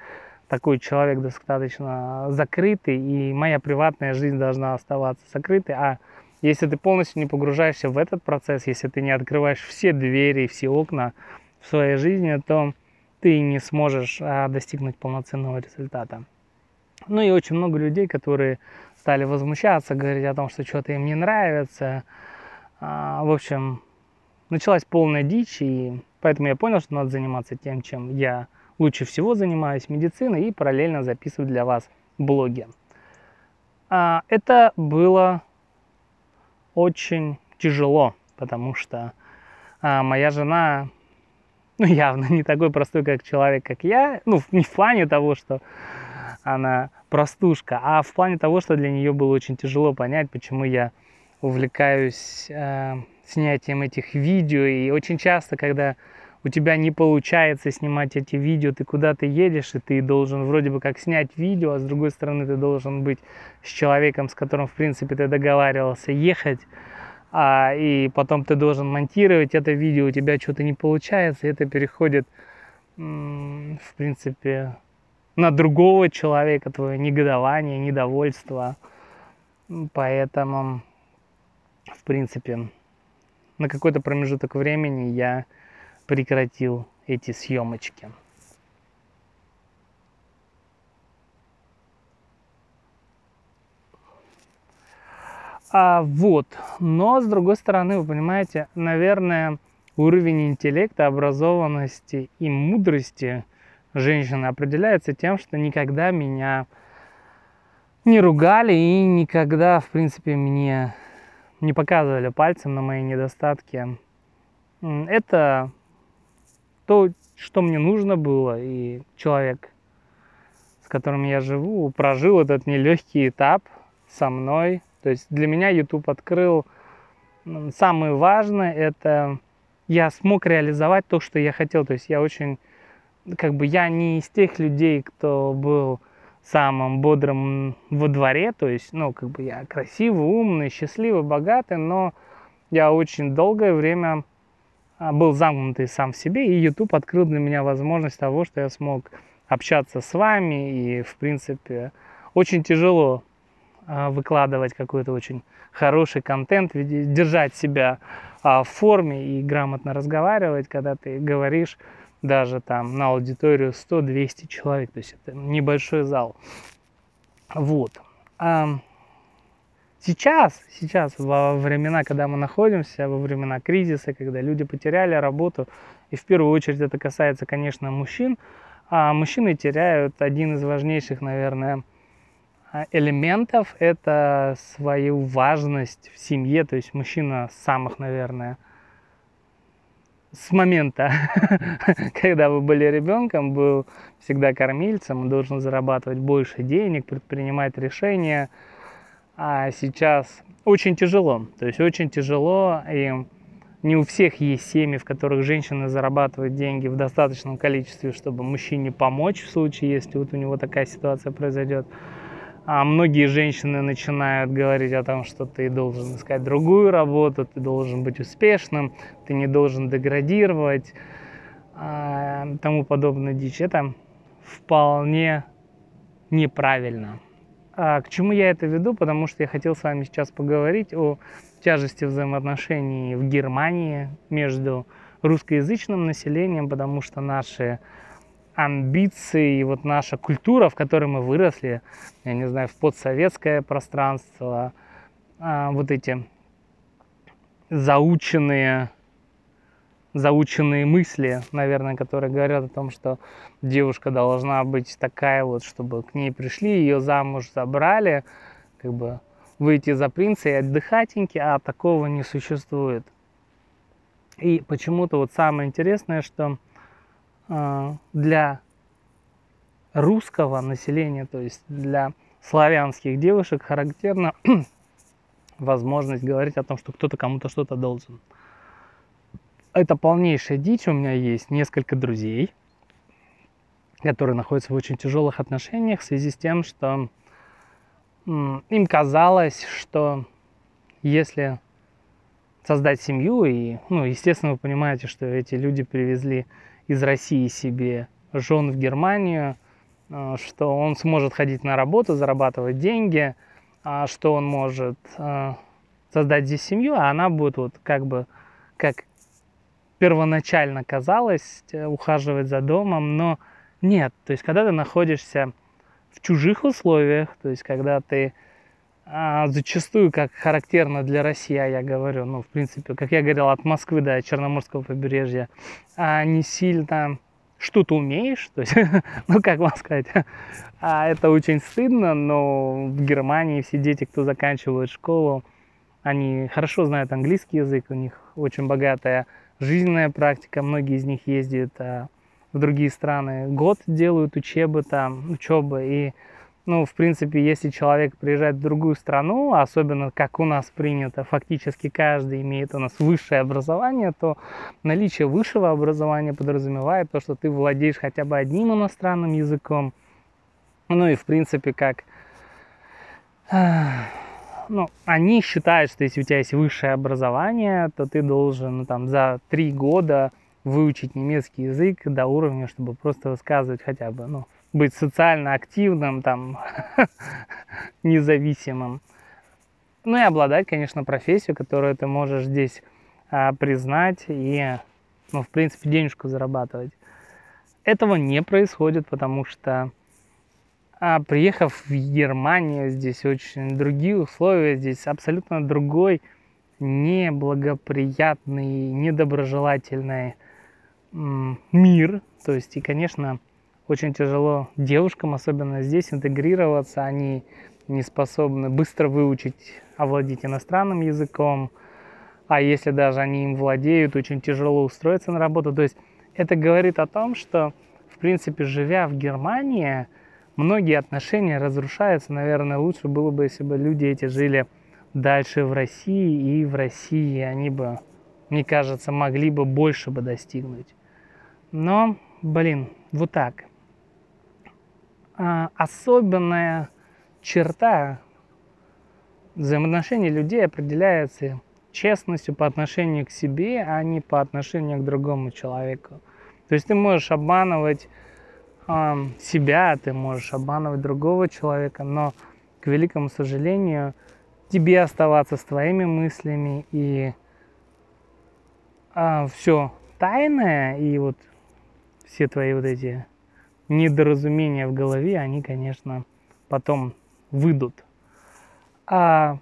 такой человек достаточно закрытый, и моя приватная жизнь должна оставаться закрытой. А если ты полностью не погружаешься в этот процесс, если ты не открываешь все двери, все окна в своей жизни, то ты не сможешь а, достигнуть полноценного результата. Ну и очень много людей, которые стали возмущаться, говорить о том, что что-то им не нравится. А, в общем, началась полная дичь, и поэтому я понял, что надо заниматься тем, чем я лучше всего занимаюсь, медициной, и параллельно записывать для вас блоги. А, это было очень тяжело, потому что а, моя жена ну, явно не такой простой, как человек, как я. Ну, не в плане того, что она простушка, а в плане того, что для нее было очень тяжело понять, почему я увлекаюсь э, снятием этих видео. И очень часто, когда у тебя не получается снимать эти видео, ты куда-то едешь, и ты должен вроде бы как снять видео, а с другой стороны ты должен быть с человеком, с которым, в принципе, ты договаривался ехать, а, и потом ты должен монтировать это видео, у тебя что-то не получается, и это переходит, в принципе, на другого человека, твое негодование, недовольство. Поэтому, в принципе, на какой-то промежуток времени я прекратил эти съемочки. А, вот. Но, с другой стороны, вы понимаете, наверное, уровень интеллекта, образованности и мудрости женщины определяется тем, что никогда меня не ругали и никогда, в принципе, мне не показывали пальцем на мои недостатки. Это то, что мне нужно было, и человек, с которым я живу, прожил этот нелегкий этап со мной. То есть для меня YouTube открыл самое важное, это я смог реализовать то, что я хотел. То есть я очень, как бы я не из тех людей, кто был самым бодрым во дворе, то есть, ну, как бы я красивый, умный, счастливый, богатый, но я очень долгое время а, был замкнутый сам в себе, и YouTube открыл для меня возможность того, что я смог общаться с вами, и, в принципе, очень тяжело а, выкладывать какой-то очень хороший контент, держать себя а, в форме и грамотно разговаривать, когда ты говоришь даже там на аудиторию 100-200 человек, то есть это небольшой зал. Вот. А сейчас, сейчас, во времена, когда мы находимся, во времена кризиса, когда люди потеряли работу, и в первую очередь это касается, конечно, мужчин, а мужчины теряют один из важнейших, наверное, элементов – это свою важность в семье, то есть мужчина самых, наверное, с момента, когда вы были ребенком, был всегда кормильцем, должен зарабатывать больше денег, предпринимать решения. А сейчас очень тяжело. То есть очень тяжело, и не у всех есть семьи, в которых женщины зарабатывают деньги в достаточном количестве, чтобы мужчине помочь в случае, если вот у него такая ситуация произойдет. А многие женщины начинают говорить о том, что ты должен искать другую работу, ты должен быть успешным, ты не должен деградировать, а, тому подобное дичь. Это вполне неправильно. А к чему я это веду? Потому что я хотел с вами сейчас поговорить о тяжести взаимоотношений в Германии между русскоязычным населением, потому что наши амбиции и вот наша культура, в которой мы выросли, я не знаю, в подсоветское пространство, а, вот эти заученные, заученные мысли, наверное, которые говорят о том, что девушка должна быть такая вот, чтобы к ней пришли, ее замуж забрали, как бы выйти за принца и отдыхатеньки, а такого не существует. И почему-то вот самое интересное, что для русского населения, то есть для славянских девушек характерна возможность говорить о том, что кто-то кому-то что-то должен. Это полнейшая дичь. У меня есть несколько друзей, которые находятся в очень тяжелых отношениях в связи с тем, что им казалось, что если создать семью, и, ну, естественно, вы понимаете, что эти люди привезли из России себе жен в Германию, э, что он сможет ходить на работу, зарабатывать деньги, а что он может э, создать здесь семью, а она будет вот как бы, как первоначально казалось, э, ухаживать за домом, но нет. То есть, когда ты находишься в чужих условиях, то есть, когда ты а, зачастую, как характерно для России, я говорю, ну, в принципе, как я говорил, от Москвы до Черноморского побережья, а не сильно что-то умеешь, то есть, ну, как вам сказать, а это очень стыдно, но в Германии все дети, кто заканчивают школу, они хорошо знают английский язык, у них очень богатая жизненная практика, многие из них ездят а, в другие страны, год делают учебы там, учебы, и ну, в принципе, если человек приезжает в другую страну, особенно как у нас принято, фактически каждый имеет у нас высшее образование, то наличие высшего образования подразумевает то, что ты владеешь хотя бы одним иностранным языком. Ну и, в принципе, как... Ну, они считают, что если у тебя есть высшее образование, то ты должен ну, там, за три года выучить немецкий язык до уровня, чтобы просто высказывать хотя бы ну, быть социально активным, там, независимым. Ну и обладать, конечно, профессией, которую ты можешь здесь а, признать и, ну, в принципе, денежку зарабатывать. Этого не происходит, потому что а, приехав в Германию, здесь очень другие условия, здесь абсолютно другой, неблагоприятный, недоброжелательный мир. То есть, и, конечно, очень тяжело девушкам, особенно здесь, интегрироваться. Они не способны быстро выучить, овладеть иностранным языком. А если даже они им владеют, очень тяжело устроиться на работу. То есть это говорит о том, что, в принципе, живя в Германии, многие отношения разрушаются. Наверное, лучше было бы, если бы люди эти жили дальше в России, и в России они бы, мне кажется, могли бы больше бы достигнуть. Но, блин, вот так. А, особенная черта взаимоотношений людей определяется честностью по отношению к себе, а не по отношению к другому человеку. То есть ты можешь обманывать э, себя, ты можешь обманывать другого человека, но, к великому сожалению, тебе оставаться с твоими мыслями и э, а, все тайное и вот все твои вот эти недоразумения в голове, они, конечно, потом выйдут. А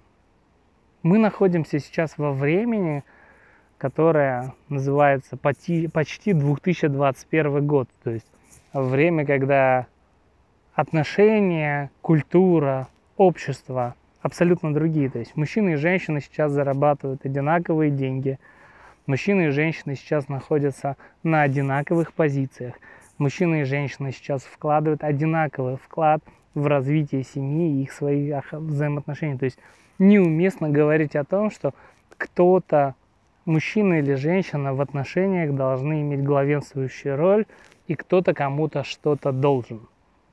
мы находимся сейчас во времени, которое называется почти 2021 год. То есть время, когда отношения, культура, общество абсолютно другие. То есть мужчины и женщины сейчас зарабатывают одинаковые деньги. Мужчины и женщины сейчас находятся на одинаковых позициях. Мужчины и женщины сейчас вкладывают одинаковый вклад в развитие семьи и их своих взаимоотношений. То есть неуместно говорить о том, что кто-то, мужчина или женщина в отношениях должны иметь главенствующую роль, и кто-то кому-то что-то должен.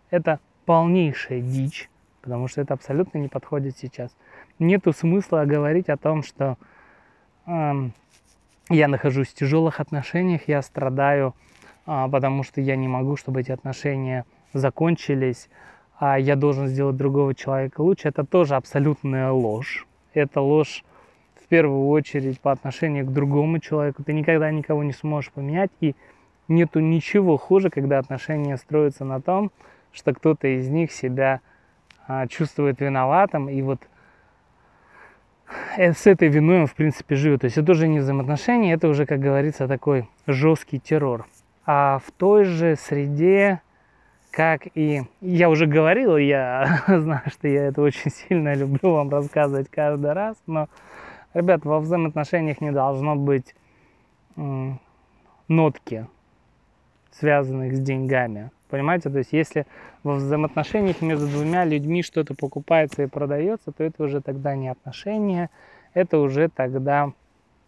Это полнейшая дичь, потому что это абсолютно не подходит сейчас. Нету смысла говорить о том, что э, я нахожусь в тяжелых отношениях, я страдаю, потому что я не могу, чтобы эти отношения закончились, а я должен сделать другого человека лучше, это тоже абсолютная ложь. Это ложь в первую очередь по отношению к другому человеку. Ты никогда никого не сможешь поменять, и нету ничего хуже, когда отношения строятся на том, что кто-то из них себя а, чувствует виноватым, и вот э, с этой виной он, в принципе, живет. То есть это уже не взаимоотношения, это уже, как говорится, такой жесткий террор. А в той же среде как и я уже говорил, я знаю, что я это очень сильно люблю вам рассказывать каждый раз, но, ребят, во взаимоотношениях не должно быть нотки, связанных с деньгами. Понимаете? То есть, если во взаимоотношениях между двумя людьми что-то покупается и продается, то это уже тогда не отношения, это уже тогда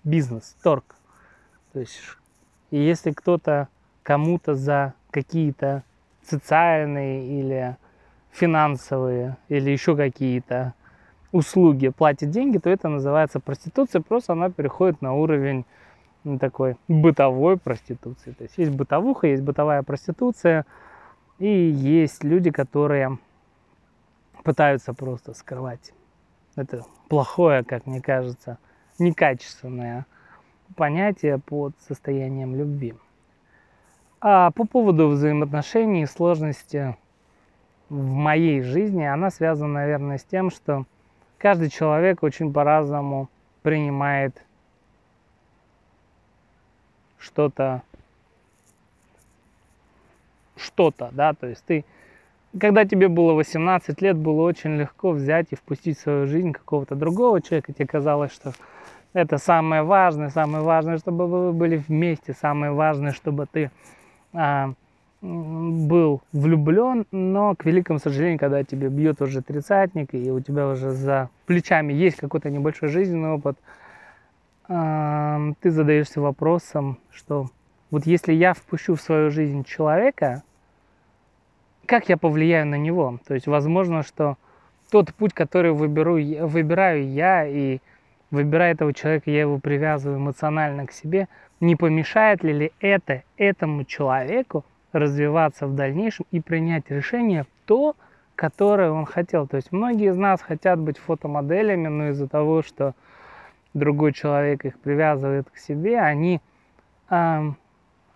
бизнес, торг. То есть, и если кто-то кому-то за какие-то социальные или финансовые или еще какие-то услуги платит деньги, то это называется проституция, просто она переходит на уровень такой бытовой проституции. То есть есть бытовуха, есть бытовая проституция, и есть люди, которые пытаются просто скрывать это плохое, как мне кажется, некачественное понятие под состоянием любви. А по поводу взаимоотношений и сложности в моей жизни, она связана, наверное, с тем, что каждый человек очень по-разному принимает что-то, что-то, да, то есть ты, когда тебе было 18 лет, было очень легко взять и впустить в свою жизнь какого-то другого человека, тебе казалось, что это самое важное, самое важное, чтобы вы были вместе, самое важное, чтобы ты был влюблен, но, к великому сожалению, когда тебе бьет уже тридцатник, и у тебя уже за плечами есть какой-то небольшой жизненный опыт, а, ты задаешься вопросом, что вот если я впущу в свою жизнь человека, как я повлияю на него? То есть, возможно, что тот путь, который выберу, выбираю я, и выбирая этого человека, я его привязываю эмоционально к себе, не помешает ли, ли это этому человеку развиваться в дальнейшем и принять решение то, которое он хотел. То есть многие из нас хотят быть фотомоделями, но из-за того, что другой человек их привязывает к себе, они э,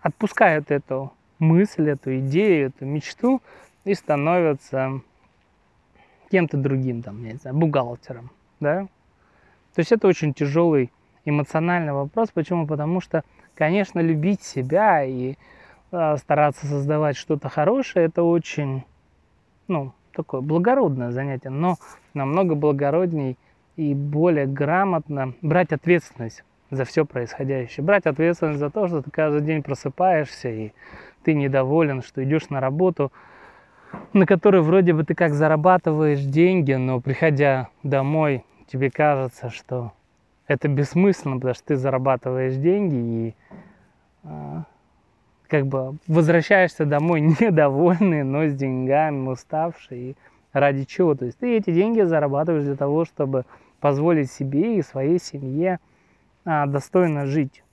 отпускают эту мысль, эту идею, эту мечту и становятся кем-то другим, там, я не знаю, бухгалтером, да. То есть это очень тяжелый эмоциональный вопрос. Почему? Потому что, конечно, любить себя и э, стараться создавать что-то хорошее, это очень, ну, такое благородное занятие, но намного благородней и более грамотно брать ответственность за все происходящее. Брать ответственность за то, что ты каждый день просыпаешься и ты недоволен, что идешь на работу, на которой вроде бы ты как зарабатываешь деньги, но приходя домой, тебе кажется, что это бессмысленно, потому что ты зарабатываешь деньги и а, как бы возвращаешься домой недовольный, но с деньгами, уставший. И ради чего? То есть ты эти деньги зарабатываешь для того, чтобы позволить себе и своей семье а, достойно жить.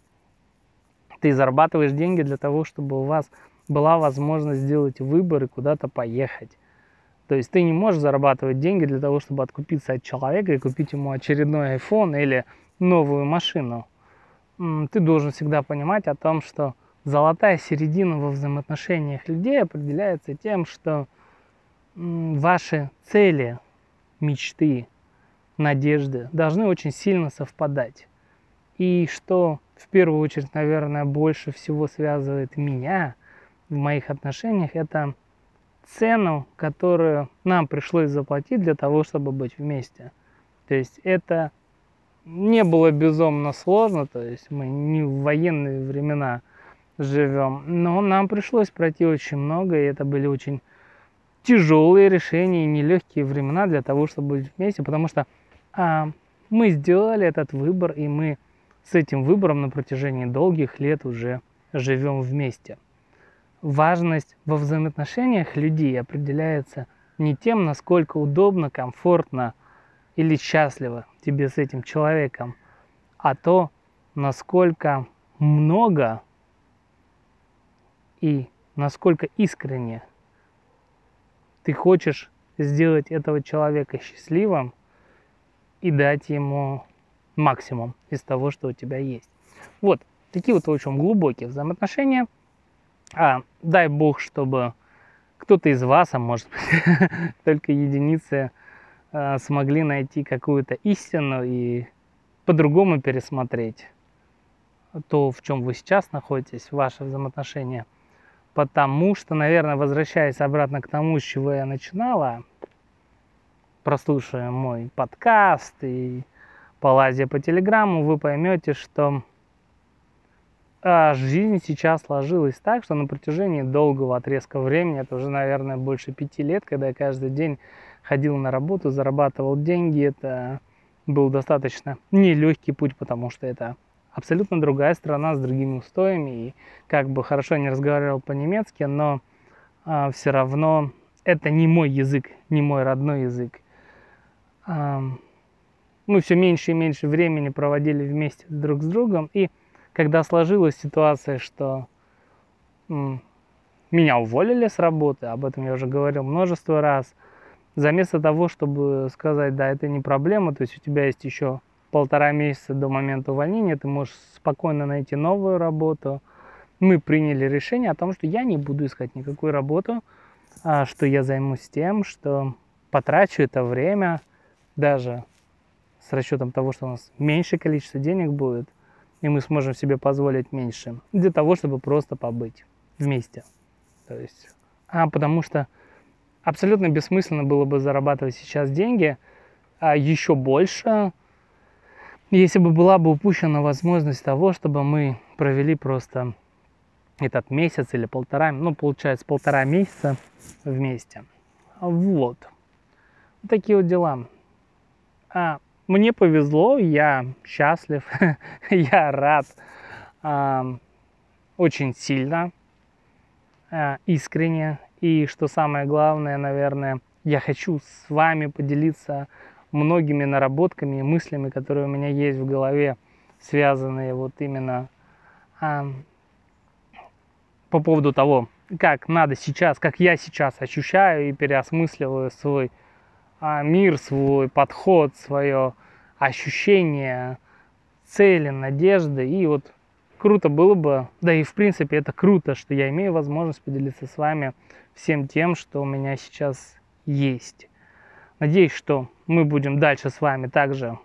Ты зарабатываешь деньги для того, чтобы у вас была возможность сделать выбор и куда-то поехать. То есть ты не можешь зарабатывать деньги для того, чтобы откупиться от человека и купить ему очередной iPhone или новую машину. Ты должен всегда понимать о том, что золотая середина во взаимоотношениях людей определяется тем, что ваши цели, мечты, надежды должны очень сильно совпадать. И что в первую очередь, наверное, больше всего связывает меня в моих отношениях, это цену, которую нам пришлось заплатить для того, чтобы быть вместе. То есть это не было безумно сложно, то есть мы не в военные времена живем, но нам пришлось пройти очень много, и это были очень тяжелые решения нелегкие времена для того, чтобы быть вместе, потому что а, мы сделали этот выбор, и мы с этим выбором на протяжении долгих лет уже живем вместе. Важность во взаимоотношениях людей определяется не тем, насколько удобно, комфортно или счастливо тебе с этим человеком, а то, насколько много и насколько искренне ты хочешь сделать этого человека счастливым и дать ему максимум из того, что у тебя есть. Вот, такие вот очень глубокие взаимоотношения. А, дай бог, чтобы кто-то из вас, а может быть только единицы, смогли найти какую-то истину и по-другому пересмотреть то, в чем вы сейчас находитесь, ваши взаимоотношения. Потому что, наверное, возвращаясь обратно к тому, с чего я начинала, прослушая мой подкаст и полазя по телеграмму, вы поймете, что а, жизнь сейчас сложилась так, что на протяжении долгого отрезка времени, это уже, наверное, больше пяти лет, когда я каждый день ходил на работу, зарабатывал деньги, это был достаточно нелегкий путь, потому что это абсолютно другая страна с другими устоями. И как бы хорошо не разговаривал по-немецки, но а, все равно это не мой язык, не мой родной язык мы все меньше и меньше времени проводили вместе друг с другом. И когда сложилась ситуация, что меня уволили с работы, об этом я уже говорил множество раз, заместо того, чтобы сказать, да, это не проблема, то есть у тебя есть еще полтора месяца до момента увольнения, ты можешь спокойно найти новую работу. Мы приняли решение о том, что я не буду искать никакую работу, а что я займусь тем, что потрачу это время – даже с расчетом того, что у нас меньшее количество денег будет, и мы сможем себе позволить меньше, для того, чтобы просто побыть вместе. То есть, а потому что абсолютно бессмысленно было бы зарабатывать сейчас деньги, а еще больше, если бы была бы упущена возможность того, чтобы мы провели просто этот месяц или полтора, ну, получается, полтора месяца вместе. Вот. Такие вот дела. А, мне повезло, я счастлив, я рад а, очень сильно, а, искренне. И что самое главное, наверное, я хочу с вами поделиться многими наработками и мыслями, которые у меня есть в голове, связанные вот именно а, по поводу того, как надо сейчас, как я сейчас ощущаю и переосмысливаю свой а, мир, свой подход, свое ощущение цели, надежды. И вот круто было бы, да и в принципе это круто, что я имею возможность поделиться с вами всем тем, что у меня сейчас есть. Надеюсь, что мы будем дальше с вами также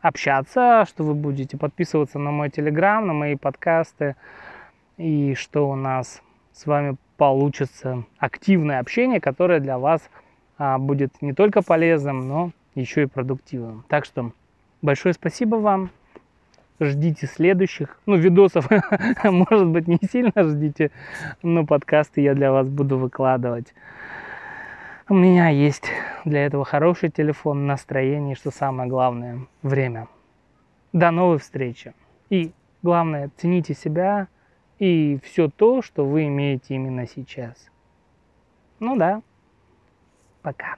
общаться, что вы будете подписываться на мой телеграм, на мои подкасты, и что у нас с вами получится активное общение, которое для вас а, будет не только полезным, но еще и продуктивным. Так что большое спасибо вам. Ждите следующих, ну, видосов, может быть, не сильно ждите, но подкасты я для вас буду выкладывать. У меня есть для этого хороший телефон, настроение, что самое главное, время. До новой встречи. И главное, цените себя, и все то, что вы имеете именно сейчас. Ну да, пока.